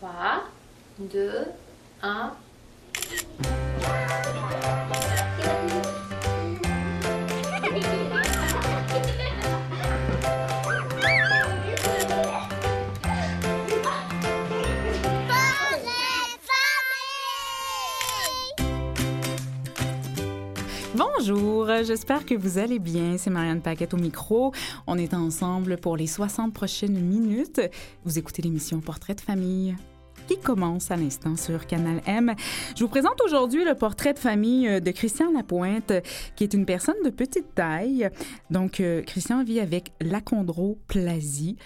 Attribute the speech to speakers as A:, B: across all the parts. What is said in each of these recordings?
A: 3, 2, 1.
B: Bonjour, j'espère que vous allez bien. C'est Marianne Paquette au micro. On est ensemble pour les 60 prochaines minutes. Vous écoutez l'émission Portrait de famille qui commence à l'instant sur Canal M. Je vous présente aujourd'hui le portrait de famille de Christian Lapointe, qui est une personne de petite taille. Donc, euh, Christian vit avec l'achondroplasie.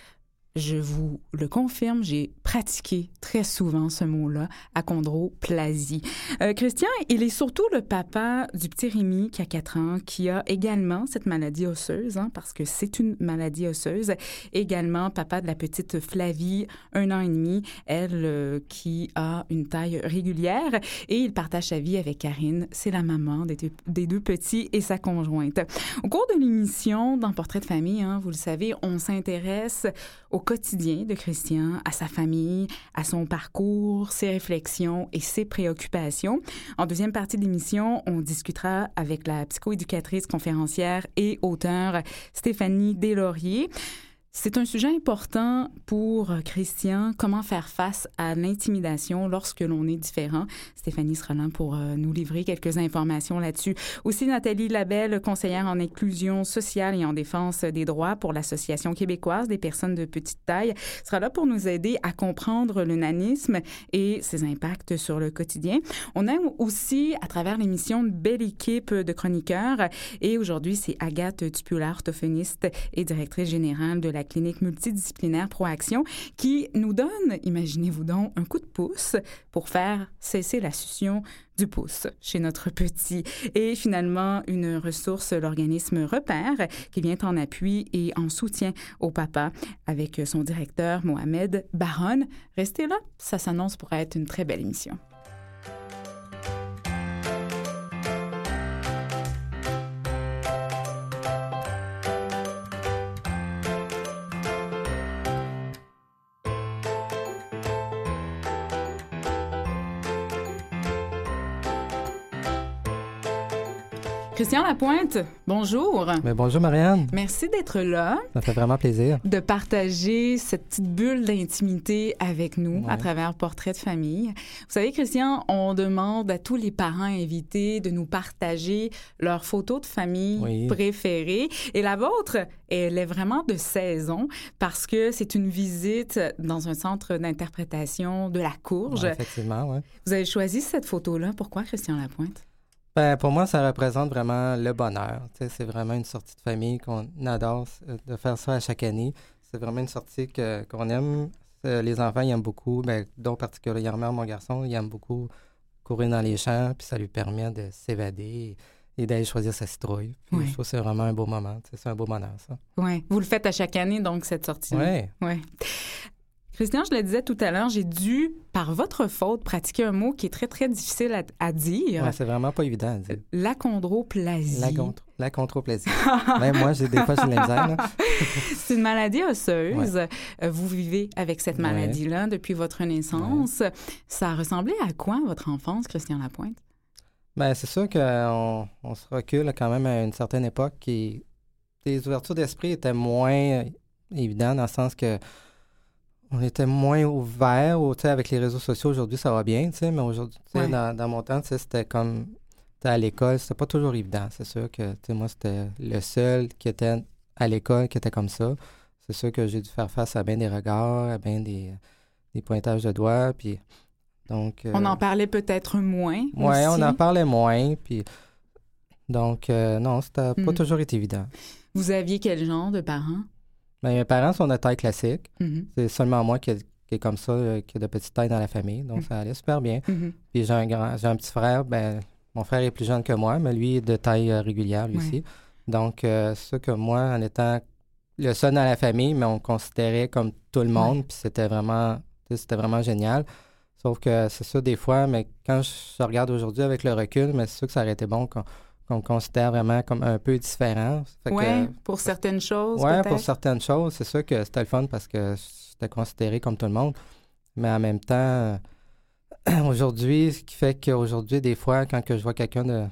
B: Je vous le confirme, j'ai pratiqué très souvent ce mot-là, achondroplasie. Euh, Christian, il est surtout le papa du petit Rémi qui a 4 ans, qui a également cette maladie osseuse, hein, parce que c'est une maladie osseuse. Également papa de la petite Flavie, un an et demi, elle euh, qui a une taille régulière. Et il partage sa vie avec Karine, c'est la maman des, deux petits et sa conjointe. Au cours de l'émission, dans Portrait de famille, hein, vous le savez, on s'intéresse au quotidien de Christian, à sa famille, à son parcours, ses réflexions et ses préoccupations. En deuxième partie de l'émission, on discutera avec la psychoéducatrice, conférencière et auteure Stéphanie Deslauriers. C'est un sujet important pour Christian, comment faire face à l'intimidation lorsque l'on est différent. Stéphanie là pour euh, nous livrer quelques informations là-dessus. Aussi Nathalie Labelle, conseillère en inclusion sociale et en défense des droits pour l'Association québécoise des personnes de petite taille, sera là pour nous aider à comprendre le nanisme et ses impacts sur le quotidien. On a aussi, à travers l'émission, une belle équipe de chroniqueurs et aujourd'hui, c'est Agathe Tupular, orthophoniste et directrice générale de la clinique multidisciplinaire Proaction, qui nous donne, imaginez-vous donc, un coup de pouce pour faire cesser la succion du pouce chez notre petit. Et finalement, une ressource, l'organisme Repère, qui vient en appui et en soutien au papa avec son directeur Mohamed Baron. Restez là, ça s'annonce pour être une très belle émission. Christian Lapointe, bonjour.
C: Mais bonjour Marianne.
B: Merci d'être là.
C: Ça fait vraiment plaisir.
B: De partager cette petite bulle d'intimité avec nous ouais. à travers Portrait de famille. Vous savez, Christian, on demande à tous les parents invités de nous partager leurs photos de famille oui. préférées. Et la vôtre, elle est vraiment de saison parce que c'est une visite dans un centre d'interprétation de la Courge.
C: Ouais, effectivement, oui.
B: Vous avez choisi cette photo-là. Pourquoi, Christian Lapointe?
C: Ben, pour moi, ça représente vraiment le bonheur. C'est vraiment une sortie de famille qu'on adore de faire ça à chaque année. C'est vraiment une sortie que, qu'on aime. Les enfants, ils aiment beaucoup, ben, dont particulièrement mon garçon, il aime beaucoup courir dans les champs, puis ça lui permet de s'évader et d'aller choisir sa citrouille. Je trouve que c'est vraiment un beau moment. C'est un beau bonheur, ça.
B: Oui. Vous le faites à chaque année, donc, cette sortie
C: Oui.
B: Oui. Christian, je le disais tout à l'heure, j'ai dû, par votre faute, pratiquer un mot qui est très, très difficile à, à dire.
C: Ouais, c'est vraiment pas évident à dire.
B: L'achondroplasie.
C: L'achondroplasie. Même moi, j'ai des fois, j'ai misère.
B: c'est une maladie osseuse. Ouais. Vous vivez avec cette maladie-là ouais. depuis votre naissance. Ça ressemblait à quoi, votre enfance, Christian Lapointe?
C: Bien, c'est sûr qu'on on se recule quand même à une certaine époque qui... Les ouvertures d'esprit étaient moins évidentes dans le sens que on était moins ouvert avec les réseaux sociaux. Aujourd'hui, ça va bien, mais aujourd'hui, ouais. dans, dans, mon temps, c'était comme à l'école, c'était pas toujours évident. C'est sûr que moi, c'était le seul qui était à l'école qui était comme ça. C'est sûr que j'ai dû faire face à bien des regards, à bien des, des pointages de doigts. Puis, donc,
B: euh, on en parlait peut-être moins.
C: Oui, on en parlait moins. Puis, donc, euh, non, c'était mm. pas toujours été évident.
B: Vous aviez quel genre de parents?
C: Bien, mes parents sont de taille classique.
B: Mm -hmm.
C: C'est seulement moi qui, qui, est comme ça, euh, qui a de petite taille dans la famille. Donc, mm -hmm. ça allait super bien.
B: -hmm.
C: Puis, j'ai un, grand, j'ai un petit frère. Ben, mon frère est plus jeune que moi, mais lui est de taille euh, régulière, lui
B: Ouais.
C: aussi. Donc, euh, sûr que moi, en étant le seul dans la famille, mais on considérait comme tout le monde. Puis, c'était vraiment, c'était vraiment génial. Sauf que c'est ça, des fois, mais quand je regarde aujourd'hui avec le recul, mais c'est sûr que ça aurait été bon qu'on qu'on considère vraiment comme un peu différent.
B: Oui, pour certaines choses.
C: Oui, pour certaines choses. C'est sûr que c'était le fun parce que j'étais considéré comme tout le monde. Mais en même temps, aujourd'hui, ce qui fait qu'aujourd'hui, des fois, quand que je vois quelqu'un de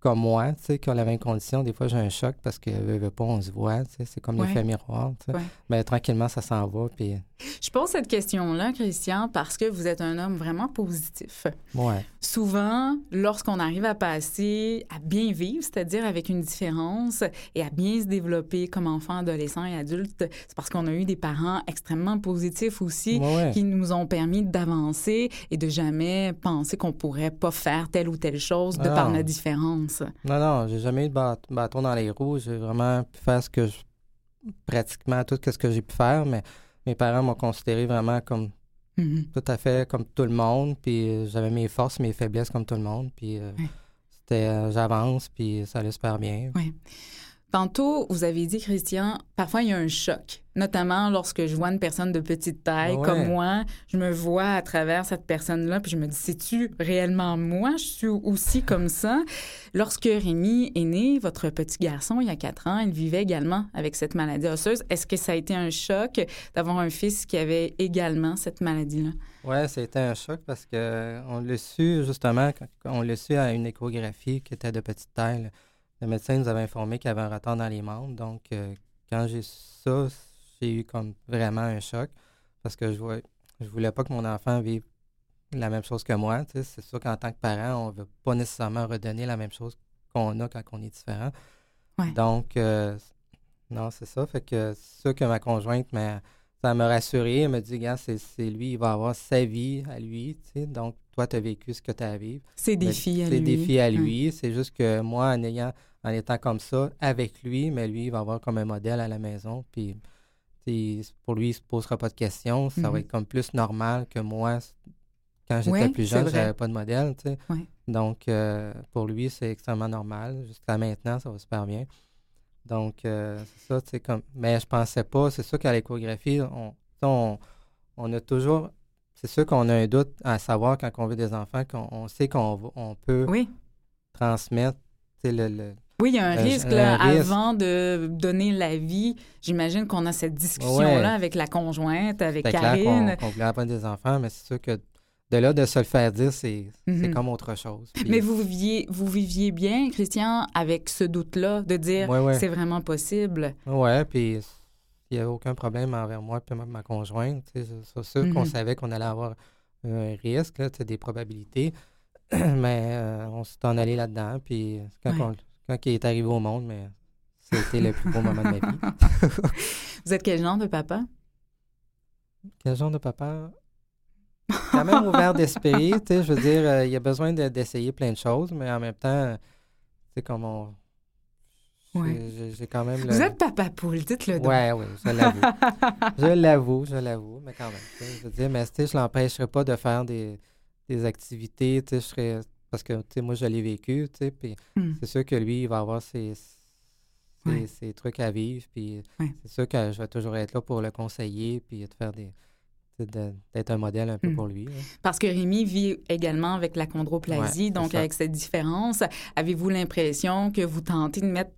C: comme moi, tu sais, qui a la même condition, des fois, j'ai un choc parce que, veut, veut pas, on se voit, tu sais, c'est comme
B: Ouais.
C: l'effet miroir, tu sais.
B: Ouais.
C: Mais tranquillement, ça s'en va, puis
B: Je pose cette question-là, Christian, parce que vous êtes un homme vraiment positif.
C: ouais.
B: Souvent, lorsqu'on arrive à passer à bien vivre, c'est-à-dire avec une différence et à bien se développer comme enfant, adolescent et adulte, c'est parce qu'on a eu des parents extrêmement positifs aussi
C: Ouais,
B: qui nous ont permis d'avancer et de jamais penser qu'on pourrait pas faire telle ou telle chose de
C: Ah.
B: par notre différence.
C: Non, non, j'ai jamais eu de bâton dans les roues. J'ai vraiment pu faire ce que je... pratiquement tout ce que j'ai pu faire, mais mes parents m'ont considéré vraiment comme
B: Mhm.
C: tout à fait comme tout le monde, puis euh, j'avais mes forces, mes faiblesses comme tout le monde, puis euh,
B: Ouais.
C: c'était euh, j'avance, puis ça allait super bien.
B: Tantôt, vous avez dit, Christian, parfois il y a un choc, notamment lorsque je vois une personne de petite taille
C: Ouais.
B: comme moi, je me vois à travers cette personne-là, puis je me dis, c'est-tu réellement moi? Je suis aussi comme ça. Lorsque Rémi est né, votre petit garçon, il y a quatre ans, il vivait également avec cette maladie osseuse. Est-ce que ça a été un choc d'avoir un fils qui avait également cette maladie-là?
C: Ouais, c'était un choc parce que on l'a su justement, on l'a su à une échographie qui était de petite taille. Le médecin nous avait informé qu'il y avait un retard dans les membres. Donc, euh, quand j'ai su ça, j'ai eu comme vraiment un choc parce que je voulais, je voulais pas que mon enfant vive la même chose que moi. C'est sûr qu'en tant que parent, on veut pas nécessairement redonner la même chose qu'on a quand on est différent.
B: Ouais.
C: Donc, euh, non, c'est ça. Fait que c'est sûr que ma conjointe m'a ça rassuré. Elle m'a dit, gars, c'est c'est lui, il va avoir sa vie à lui. tu sais. Donc, toi, tu as vécu ce que tu as à vivre. Mais
B: défis à
C: Ses
B: lui.
C: défis à
B: Hum.
C: lui. C'est juste que moi, en ayant, en étant comme ça, avec lui, mais lui, il va avoir comme un modèle à la maison. Puis, pour lui, il ne se posera pas de questions. Ça
B: Mhm.
C: va être comme plus normal que moi. Quand j'étais plus
B: c'est
C: jeune,
B: vrai.
C: j'avais pas de modèle, tu sais.
B: Ouais.
C: Donc, euh, pour lui, c'est extrêmement normal. Jusqu'à maintenant, ça va super bien. Donc, euh, c'est ça, tu sais, comme... Mais je pensais pas, c'est sûr qu'à l'échographie, on, on, on a toujours... C'est sûr qu'on a un doute à savoir quand on veut des enfants, qu'on on sait qu'on on peut
B: Oui.
C: transmettre, le... le-
B: Oui, il y a un risque,
C: un
B: là,
C: risque.
B: avant de donner la vie. J'imagine qu'on a cette discussion-là
C: Ouais.
B: avec la conjointe, avec Karine.
C: qu'on voulait avoir des enfants, mais c'est sûr que de là, de se le faire dire, c'est c'est
B: Mhm.
C: comme autre chose. Puis-
B: Mais vous viviez, vous viviez bien, Christian, avec ce doute-là, de dire
C: Ouais, ouais.
B: c'est vraiment possible?
C: Ouais, puis il n'y avait aucun problème envers moi et ma, ma conjointe. C'est c'est sûr qu'on
B: Mhm.
C: savait qu'on allait avoir un risque, là, des probabilités, mais euh, on s'est en allé là-dedans. Puis quand,
B: Ouais.
C: on- quand il est arrivé au monde, mais c'était le plus beau moment de ma vie.
B: Vous êtes quel genre de papa?
C: Quel genre de papa? Quand même ouvert d'esprit, tu sais, je veux dire, euh, il y a besoin de- d'essayer plein de choses, mais en même temps, tu sais, comme on...
B: Ouais.
C: j'ai- quand même le...
B: Vous êtes papa poule, dites-le donc.
C: Ouais, oui, je l'avoue. je l'avoue, je l'avoue, mais quand même. Je veux dire, mais je l'empêcherai pas de faire des, des activités, tu sais, je serais... Parce que, tu sais, moi, je l'ai vécu, tu sais, puis
B: Hmm.
C: c'est sûr que lui, il va avoir ses, ses,
B: Ouais.
C: ses trucs à vivre, puis
B: Ouais.
C: c'est sûr que je vais toujours être là pour le conseiller, puis de faire des... d'être un modèle un peu
B: Hmm.
C: pour lui. là.
B: Parce que Rémi vit également avec la chondroplasie,
C: Ouais,
B: donc avec cette différence, avez-vous l'impression que vous tentez de mettre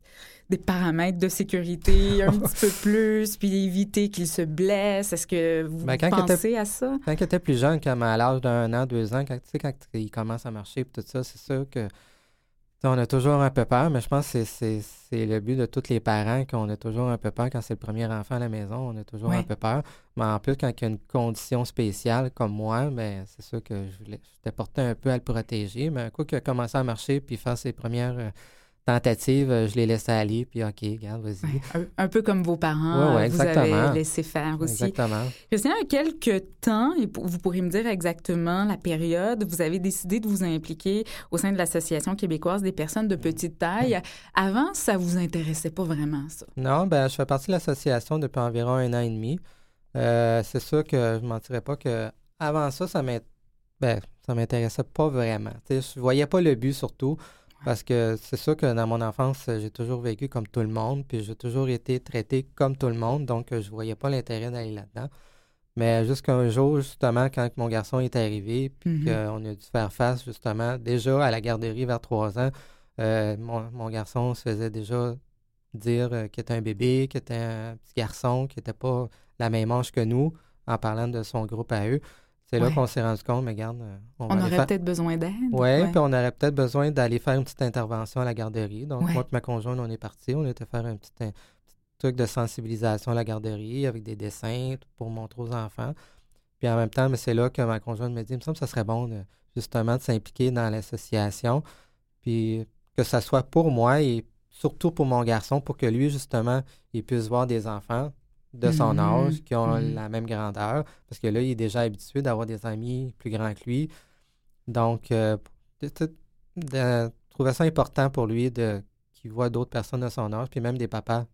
B: des paramètres de sécurité un petit peu plus, puis éviter qu'il se blesse? Est-ce que vous
C: Ben, était-
B: pensez à ça?
C: Quand il était plus jeune, comme à l'âge d'un an, deux ans, quand, tu sais, quand il commence à marcher et tout ça, c'est sûr que on a toujours un peu peur, mais je pense que c'est- le but de tous les parents qu'on a toujours un peu peur quand c'est le premier enfant à la maison, on a toujours un peu peur. Mais en plus, quand il y a une condition spéciale comme moi, ben, c'est sûr que je voulais j'étais porté un peu à le protéger. Mais un coup qu'il a commencé à marcher puis faire ses premières tentatives, euh, je l'ai laissé aller, puis OK, regarde, vas-y.
B: Ouais, un, un peu comme vos parents,
C: Ouais, ouais,
B: euh, vous
C: exactement.
B: avez laissé faire aussi.
C: Exactement.
B: Christian, il y a quelques temps, et vous pourrez me dire exactement la période, vous avez décidé de vous impliquer au sein de l'Association québécoise des personnes de petite taille. Avant, ça vous intéressait pas vraiment, ça?
C: Non, ben, je fais partie de l'association depuis environ un an et demi. Euh, c'est sûr que je ne mentirais pas que avant ça, ça ben, ça m'intéressait pas vraiment. Tu sais, je voyais pas le but surtout. Parce que c'est sûr que dans mon enfance, j'ai toujours vécu comme tout le monde, puis j'ai toujours été traité comme tout le monde, donc euh, je voyais pas l'intérêt d'aller là-dedans. Mais jusqu'un jour, justement, quand mon garçon est arrivé, puis
B: Mhm.
C: qu'on a dû faire face, justement, déjà à la garderie vers trois ans, euh, mon, mon garçon se faisait déjà dire euh, qu'il était un bébé, qu'il était un petit garçon, qu'il n'était pas la même âge que nous, en parlant de son groupe à eux. C'est là
B: Ouais.
C: qu'on s'est rendu compte, mais regarde, euh, on,
B: On aurait
C: faire-
B: peut-être besoin d'aide.
C: Ouais, puis on aurait peut-être besoin d'aller faire une petite intervention à la garderie. Donc,
B: Ouais.
C: moi et ma conjointe, on est partis. On était faire un petit, un petit truc de sensibilisation à la garderie avec des dessins pour montrer aux enfants. Puis en même temps, mais c'est là que ma conjointe me dit, il me semble que ça serait bon de- justement de s'impliquer dans l'association. Puis que ça soit pour moi et surtout pour mon garçon, pour que lui, justement, il puisse voir des enfants de son
B: Mhm.
C: âge qui ont
B: Mhm.
C: la même grandeur. Parce que là, il est déjà habitué d'avoir des amis plus grands que lui. Donc, euh, de, de- de trouver ça important pour lui de qu'il voit d'autres personnes de son âge, puis même des papas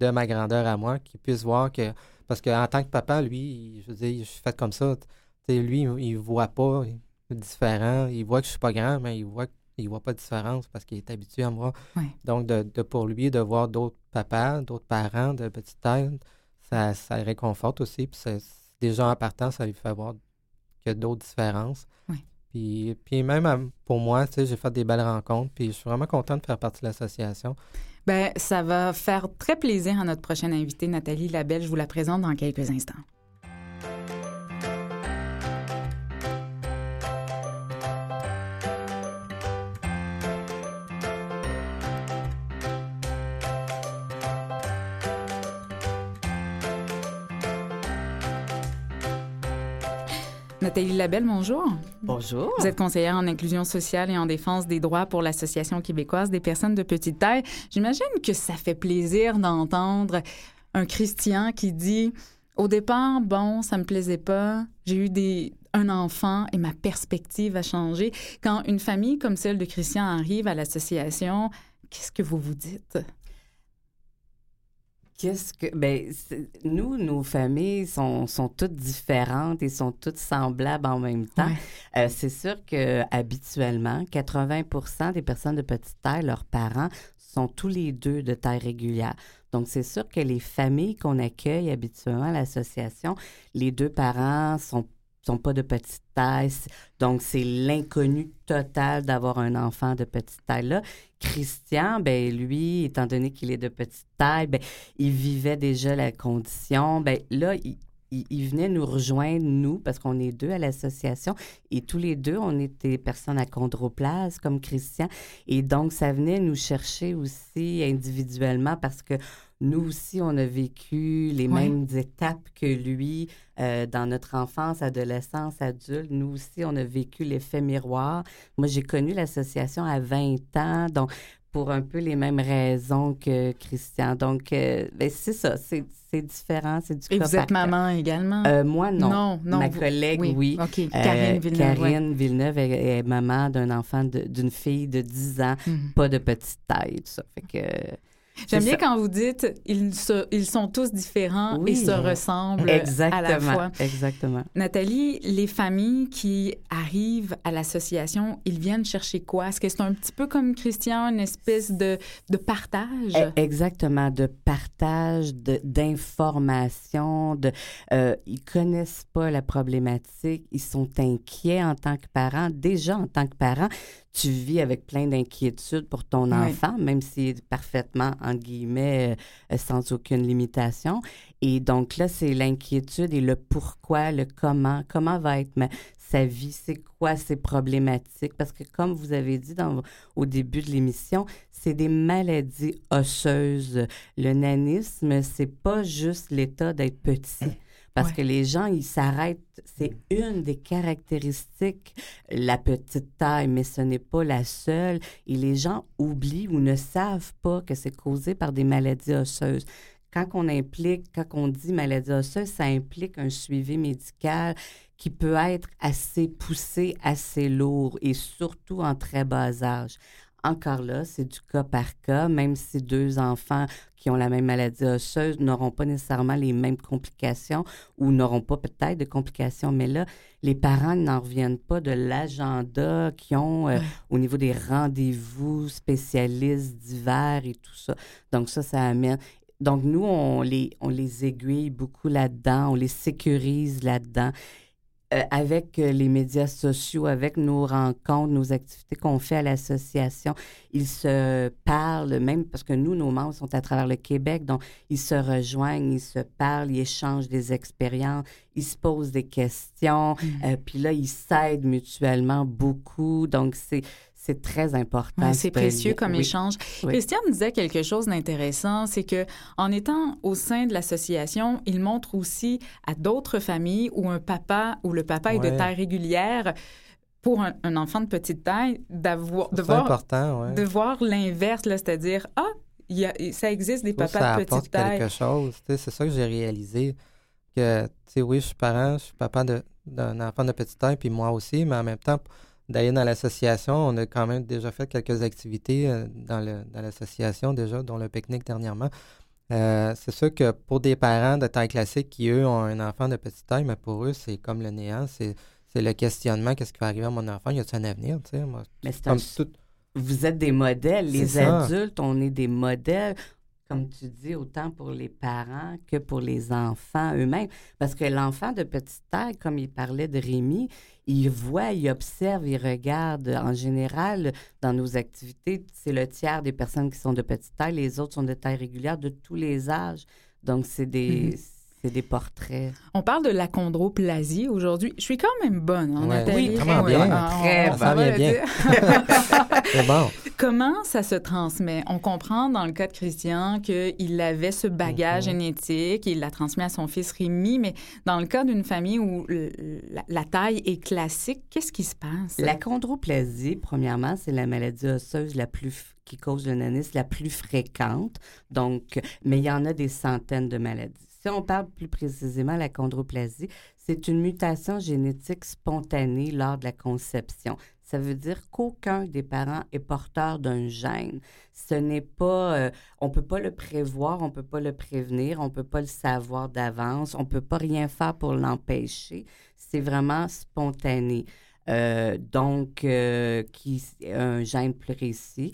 C: de ma grandeur à moi, qui puissent voir que. Parce qu'en tant que papa, lui, je veux dire, je suis fait comme ça. Tu sais, lui, il, il voit pas différent. Il voit que je suis pas grand, mais il voit il voit pas de différence parce qu'il est habitué à moi. Donc, de, de- pour lui, de voir d'autres papas, d'autres parents de petite taille, ça, ça le réconforte aussi. Puis déjà en partant, ça lui fait voir qu'il y a d'autres différences.
B: Ouais.
C: Puis, puis même à- pour moi, tu sais, j'ai fait des belles rencontres. Puis je suis vraiment content de faire partie de l'association.
B: Ben, ça va faire très plaisir à notre prochaine invitée, Nathalie Labelle. Je vous la présente dans quelques instants. Nathalie Labelle, bonjour.
D: Bonjour.
B: Vous êtes conseillère en inclusion sociale et en défense des droits pour l'Association québécoise des personnes de petite taille. J'imagine que ça fait plaisir d'entendre un Christian qui dit au départ, bon, ça me plaisait pas, j'ai eu des un enfant et ma perspective a changé. Quand une famille comme celle de Christian arrive à l'association, qu'est-ce que vous vous dites
D: Qu'est-ce que. Ben, nous, nos familles sont, sont toutes différentes et sont toutes semblables en même temps.
B: Ouais.
D: Euh, c'est sûr que habituellement, 80% des personnes de petite taille, leurs parents sont tous les deux de taille régulière. Donc, c'est sûr que les familles qu'on accueille habituellement à l'association, les deux parents sont sont pas de petite taille. Donc, c'est l'inconnu total d'avoir un enfant de petite taille-là. Christian, ben lui, étant donné qu'il est de petite taille, ben il vivait déjà la condition. Ben là, il, il- il venait nous rejoindre, nous, parce qu'on est deux à l'association, et tous les deux, on était personnes à chondroplase, comme Christian. Et donc, ça venait nous chercher aussi individuellement parce que nous aussi, on a vécu les mêmes étapes que lui euh, dans notre enfance, adolescence, adulte. Nous aussi, on a vécu l'effet miroir. Moi, j'ai connu l'association à 20 ans, donc pour un peu les mêmes raisons que Christian. Donc, euh, ben, c'est ça, c'est différent, c'est du
B: Et vous êtes maman également?
D: Euh, moi, non.
B: Non, non,
D: Ma
B: vous-
D: collègue, oui.
B: OK, Karine Villeneuve.
D: Karine Villeneuve est, est maman d'un enfant, d'une fille de 10 ans,
B: Mhm.
D: pas de petite taille, tout ça. Fait que...
B: J'aime bien
D: ça.
B: quand vous dites ils, se- ils sont tous différents
D: Oui.
B: et se ressemblent à la
D: Exactement,
B: fois.
D: exactement.
B: Nathalie, les familles qui arrivent à l'association, ils viennent chercher quoi? Est-ce que c'est un petit peu comme Christian, une espèce de, de partage?
D: E- Exactement, de partage, de- d'informations, de, euh, ils connaissent pas la problématique, ils sont inquiets en tant que parents. Déjà, en tant que parent, tu vis avec plein d'inquiétudes pour ton
B: Oui.
D: enfant, même s'il est parfaitement, entre guillemets, euh, sans aucune limitation. Et donc là, c'est l'inquiétude et le pourquoi, le comment, comment va être ma- sa vie, c'est quoi ses problématiques? Parce que comme vous avez dit dans, au début de l'émission, c'est des maladies osseuses. Le nanisme, c'est pas juste l'état d'être petit. Parce
B: Ouais.
D: que les gens, ils s'arrêtent. C'est une des caractéristiques, la petite taille, mais ce n'est pas la seule. Et les gens oublient ou ne savent pas que c'est causé par des maladies osseuses. Quand on implique, quand on dit maladie osseuse, ça implique un suivi médical qui peut être assez poussé, assez lourd et surtout en très bas âge. Encore là, c'est du cas par cas, même si deux enfants qui ont la même maladie osseuse n'auront pas nécessairement les mêmes complications ou n'auront pas peut-être de complications. Mais là, les parents n'en reviennent pas de l'agenda qu'ils ont euh,
B: Ouais.
D: au niveau des rendez-vous spécialistes divers et tout ça. Donc ça, ça amène. Donc nous, on les, on les aiguille beaucoup là-dedans, on les sécurise là-dedans. Euh, avec euh, les médias sociaux, avec nos rencontres, nos activités qu'on fait à l'association, ils se parlent, même parce que nous, nos membres sont à travers le Québec, donc ils se rejoignent, ils se parlent, ils échangent des expériences, ils se posent des questions,
B: Mm.
D: euh, puis là, ils s'aident mutuellement beaucoup. Donc, c'est c'est très important.
B: Ouais, c'est
D: ce
B: précieux
D: lien.
B: comme
D: Oui.
B: échange.
D: Oui.
B: Christian me disait quelque chose d'intéressant, c'est que en étant au sein de l'association, il montre aussi à d'autres familles où un papa ou le papa est de taille régulière pour un, un enfant de petite taille d'avoir de voir
C: important, ouais.
B: de voir l'inverse là, c'est-à-dire ah il y a, ça existe des papas
C: ça
B: de petite taille.
C: quelque chose. C'est ça que j'ai réalisé. Que, tu sais, oui, je suis parent, je suis papa de- d'un enfant de petite taille, puis moi aussi, mais en même temps, d'aller dans l'association, on a quand même déjà fait quelques activités euh, dans le- dans l'association déjà, dont le pique-nique dernièrement. Euh, c'est sûr que pour des parents de taille classique qui, eux, ont un enfant de petite taille, mais pour eux, c'est comme le néant, c'est le questionnement, qu'est-ce qui va arriver à mon enfant, y a-t-il un avenir, moi,
D: Mais c'est
C: comme
D: un-
C: tout,
D: vous êtes des modèles. Les
C: ça.
D: adultes, on est des modèles, comme tu dis, autant pour les parents que pour les enfants eux-mêmes. Parce que l'enfant de petite taille, comme il parlait de Rémi, il voit, il observe, il regarde. En général, dans nos activités, c'est le tiers des personnes qui sont de petite taille, les autres sont de taille régulière de tous les âges. Donc, c'est des,
B: Mhm.
D: C'est des portraits.
B: On parle de l'achondroplasie aujourd'hui. Je suis quand même bonne, hein,
C: Ouais.
B: Nathalie?
D: Oui,
C: vraiment bien.
B: ah,
D: Très
B: on-
C: bien.
B: dire.
C: c'est bon.
B: Comment ça se transmet? On comprend dans le cas de Christian qu'il avait ce bagage
C: Mhm.
B: génétique, il l'a transmis à son fils Rémi, mais dans le cas d'une famille où le- la, la taille est classique, qu'est-ce qui se passe?
D: La chondroplasie, premièrement, c'est la maladie osseuse la plus qui cause le nanisme la plus fréquente. Donc, mais il y en a des centaines de maladies. Si on parle plus précisément de la chondroplasie, c'est une mutation génétique spontanée lors de la conception. Ça veut dire qu'aucun des parents est porteur d'un gène. Ce n'est pas, euh, on peut pas le prévoir, on peut pas le prévenir, on peut pas le savoir d'avance, on peut pas rien faire pour l'empêcher. C'est vraiment spontané. Euh, donc, euh, qui un gène précis.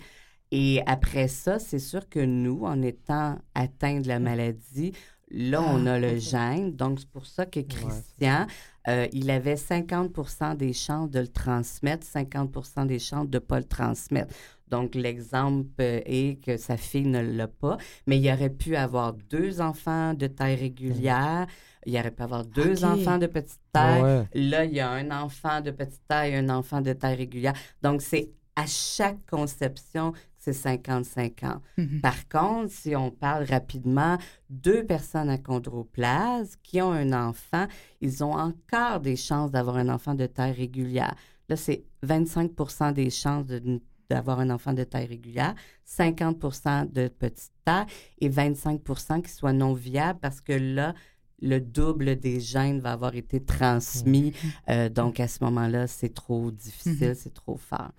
D: Et après ça, c'est sûr que nous, en étant atteints de la maladie, là, on a le gène. Donc, c'est pour ça que Christian, euh, il avait 50% des chances de le transmettre, 50% des chances de ne pas le transmettre. Donc, l'exemple est que sa fille ne l'a pas, mais il aurait pu avoir deux enfants de taille régulière, il aurait pu avoir deux enfants de petite taille,
C: Ouais.
D: Là, il y a un enfant de petite taille, un enfant de taille régulière. Donc, c'est à chaque conception, c'est 50-50.
B: Mhm.
D: Par contre, si on parle rapidement, deux personnes à chondroplase qui ont un enfant, ils ont encore des chances d'avoir un enfant de taille régulière. Là, c'est 25% des chances de- d'avoir un enfant de taille régulière, 50% de petite taille et 25% qui soit non viable parce que là, le double des gènes va avoir été transmis. Euh, donc, à ce moment-là, c'est trop difficile,
B: Mhm.
D: c'est trop fort.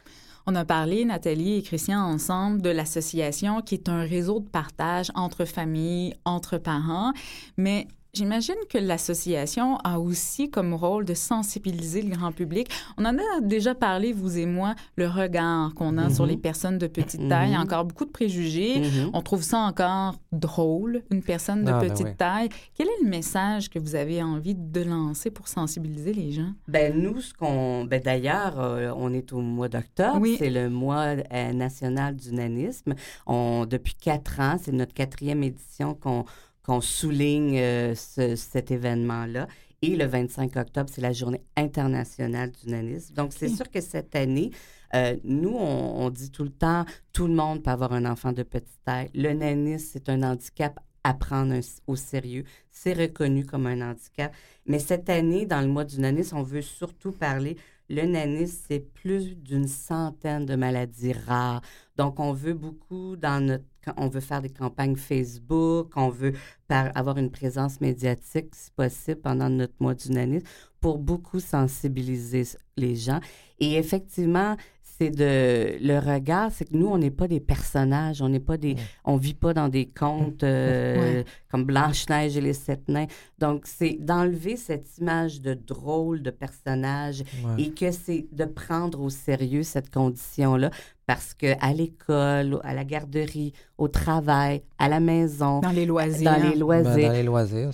B: On a parlé, Nathalie et Christian, ensemble de l'association qui est un réseau de partage entre familles, entre parents, mais j'imagine que l'association a aussi comme rôle de sensibiliser le grand public. On en a déjà parlé, vous et moi, le regard qu'on a sur les personnes de petite taille. Il y a
D: Mhm.
B: encore beaucoup de préjugés.
D: Mhm.
B: On trouve ça encore drôle, une personne de
C: Ah, ben
B: petite
C: oui.
B: taille. Quel est le message que vous avez envie de lancer pour sensibiliser les gens?
D: Ben nous, ce qu'on, ben d'ailleurs, euh, on est au mois d'octobre,
B: Oui.
D: c'est le mois euh, national du nanisme. On, depuis quatre ans, c'est notre quatrième édition qu'on qu'on souligne euh, ce- cet événement-là. Et le 25 octobre, c'est la journée internationale du nanisme. Donc, c'est sûr que cette année, euh, nous, on, on dit tout le temps, tout le monde peut avoir un enfant de petite taille. Le nanisme, c'est un handicap à prendre un- au sérieux. C'est reconnu comme un handicap. Mais cette année, dans le mois du nanisme, on veut surtout parler. Le nanisme, c'est plus d'une centaine de maladies rares. Donc, on veut beaucoup dans notre. On veut faire des campagnes Facebook, on veut par- avoir une présence médiatique, si possible, pendant notre mois du nanisme, pour beaucoup sensibiliser les gens. Et effectivement, c'est de le regard, c'est que nous on n'est pas des personnages, on n'est pas des, on vit pas dans des contes euh,
B: Ouais.
D: comme Blanche Neige et les sept nains. Donc c'est d'enlever cette image de drôle de personnage
C: Ouais.
D: et que c'est de prendre au sérieux cette condition-là Parce que à l'école, à la garderie, au travail, à la maison,
B: Dans les loisirs.
D: dans les
C: Ben,
D: loisirs,
C: dans les loisirs.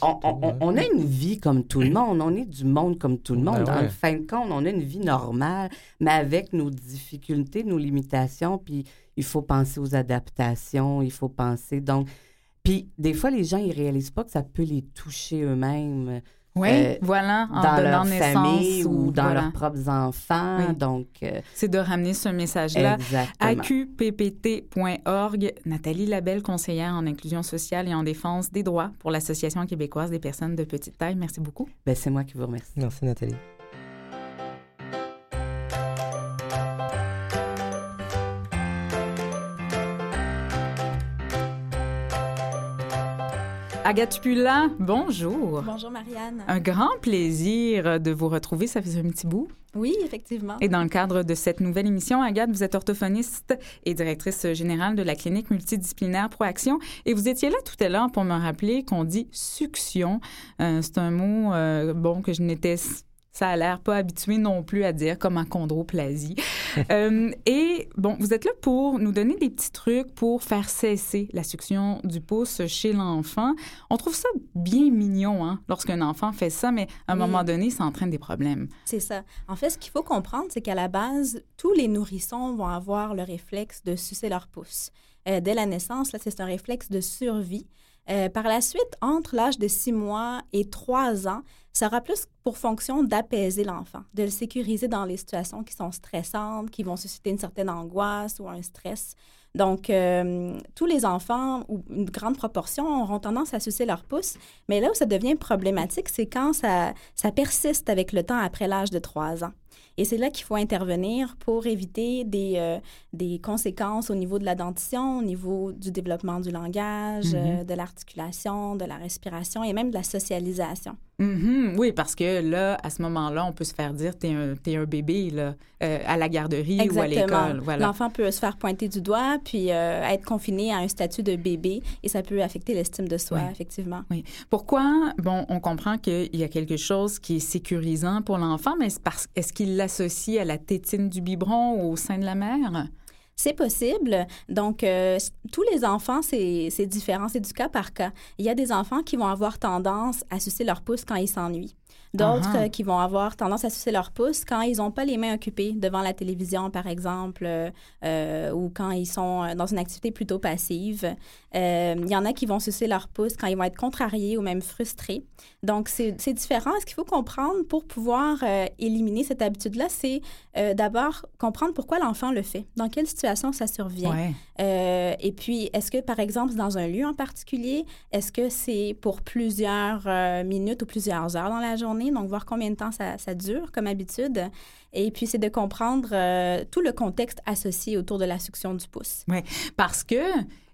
D: on, a une vie comme tout le monde. On est du monde comme tout le monde.
C: Ben
D: Dans
C: ouais.
D: le fin de compte, on a une vie normale, mais avec nos difficultés, nos limitations. Puis il faut penser aux adaptations. Il faut penser. Donc, puis des fois, les gens, ils réalisent pas que ça peut les toucher eux-mêmes
B: Oui,
D: euh,
B: voilà, en
D: dans leur
B: naissance
D: famille ou dans
B: voilà.
D: leurs propres enfants.
B: Oui.
D: Donc, euh,
B: C'est de ramener ce message-là.
D: exactement.
B: AQPPT.org, Nathalie Labelle, conseillère en inclusion sociale et en défense des droits pour l'Association québécoise des personnes de petite taille. Merci beaucoup.
D: Ben, c'est moi qui vous remercie.
C: Merci, Nathalie.
B: Agathe Pula, bonjour.
E: Bonjour Marianne.
B: Un grand plaisir de vous retrouver. Ça faisait un petit bout.
E: Oui, effectivement.
B: Et dans le cadre de cette nouvelle émission, Agathe, vous êtes orthophoniste et directrice générale de la clinique multidisciplinaire Proaction. Et vous étiez là tout à l'heure pour me rappeler qu'on dit succion. Euh, c'est un mot, euh, bon, que je n'étais ça a l'air pas habitué non plus à dire comme achondroplasie. Euh, et bon, vous êtes là pour nous donner des petits trucs pour faire cesser la succion du pouce chez l'enfant. On trouve ça bien mignon hein, lorsqu'un enfant fait ça, mais à un
E: Oui.
B: moment donné, ça entraîne des problèmes.
E: C'est ça. En fait, ce qu'il faut comprendre, c'est qu'à la base, tous les nourrissons vont avoir le réflexe de sucer leur pouce. Euh, dès la naissance, là, c'est un réflexe de survie. Euh, par la suite, entre l'âge de 6 mois et 3 ans, ça aura plus pour fonction d'apaiser l'enfant, de le sécuriser dans les situations qui sont stressantes, qui vont susciter une certaine angoisse ou un stress. Donc, euh, tous les enfants, ou une grande proportion, auront tendance à sucer leur pouce. Mais là où ça devient problématique, c'est quand ça, ça persiste avec le temps après l'âge de 3 ans. Et c'est là qu'il faut intervenir pour éviter des, euh, des conséquences au niveau de la dentition, au niveau du développement du langage,
B: Mhm.
E: euh, de l'articulation, de la respiration et même de la socialisation.
B: Mhm, oui, parce que là, à ce moment-là, on peut se faire dire t'es un, t'es un bébé là, euh, à la garderie ou à l'école. Voilà.
E: L'enfant peut se faire pointer du doigt puis euh, être confiné à un statut de bébé et ça peut affecter l'estime de soi,
B: Oui.
E: effectivement.
B: Pourquoi? Bon, on comprend qu'il y a quelque chose qui est sécurisant pour l'enfant, mais est-ce qu'il l'associe à la tétine du biberon au sein de la mère?
E: C'est possible. Donc, euh, tous les enfants, c'est différent. C'est du cas par cas. Il y a des enfants qui vont avoir tendance à sucer leur pouce quand ils s'ennuient. D'autres euh, qui vont avoir tendance à sucer leur pouce quand ils n'ont pas les mains occupées devant la télévision, par exemple, euh, euh, ou quand ils sont dans une activité plutôt passive. Euh, il y en a qui vont sucer leur pouce quand ils vont être contrariés ou même frustrés. Donc, c'est différent. Ce qu'il faut comprendre pour pouvoir euh, éliminer cette habitude-là, c'est d'abord comprendre pourquoi l'enfant le fait, dans quelle situation ça survient.
B: Ouais.
E: Et puis, est-ce que, par exemple, dans un lieu en particulier, est-ce que c'est pour plusieurs minutes ou plusieurs heures dans la journée? Donc, voir combien de temps ça, dure comme habitude. Et puis, c'est de comprendre euh, tout le contexte associé autour de la succion du pouce.
B: Parce que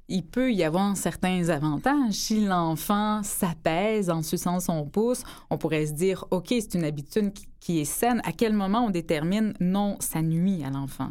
B: il peut y avoir certains avantages. Si l'enfant s'apaise en suçant son pouce, on pourrait se dire, OK, c'est une habitude qui est saine. À quel moment on détermine non, ça nuit à l'enfant?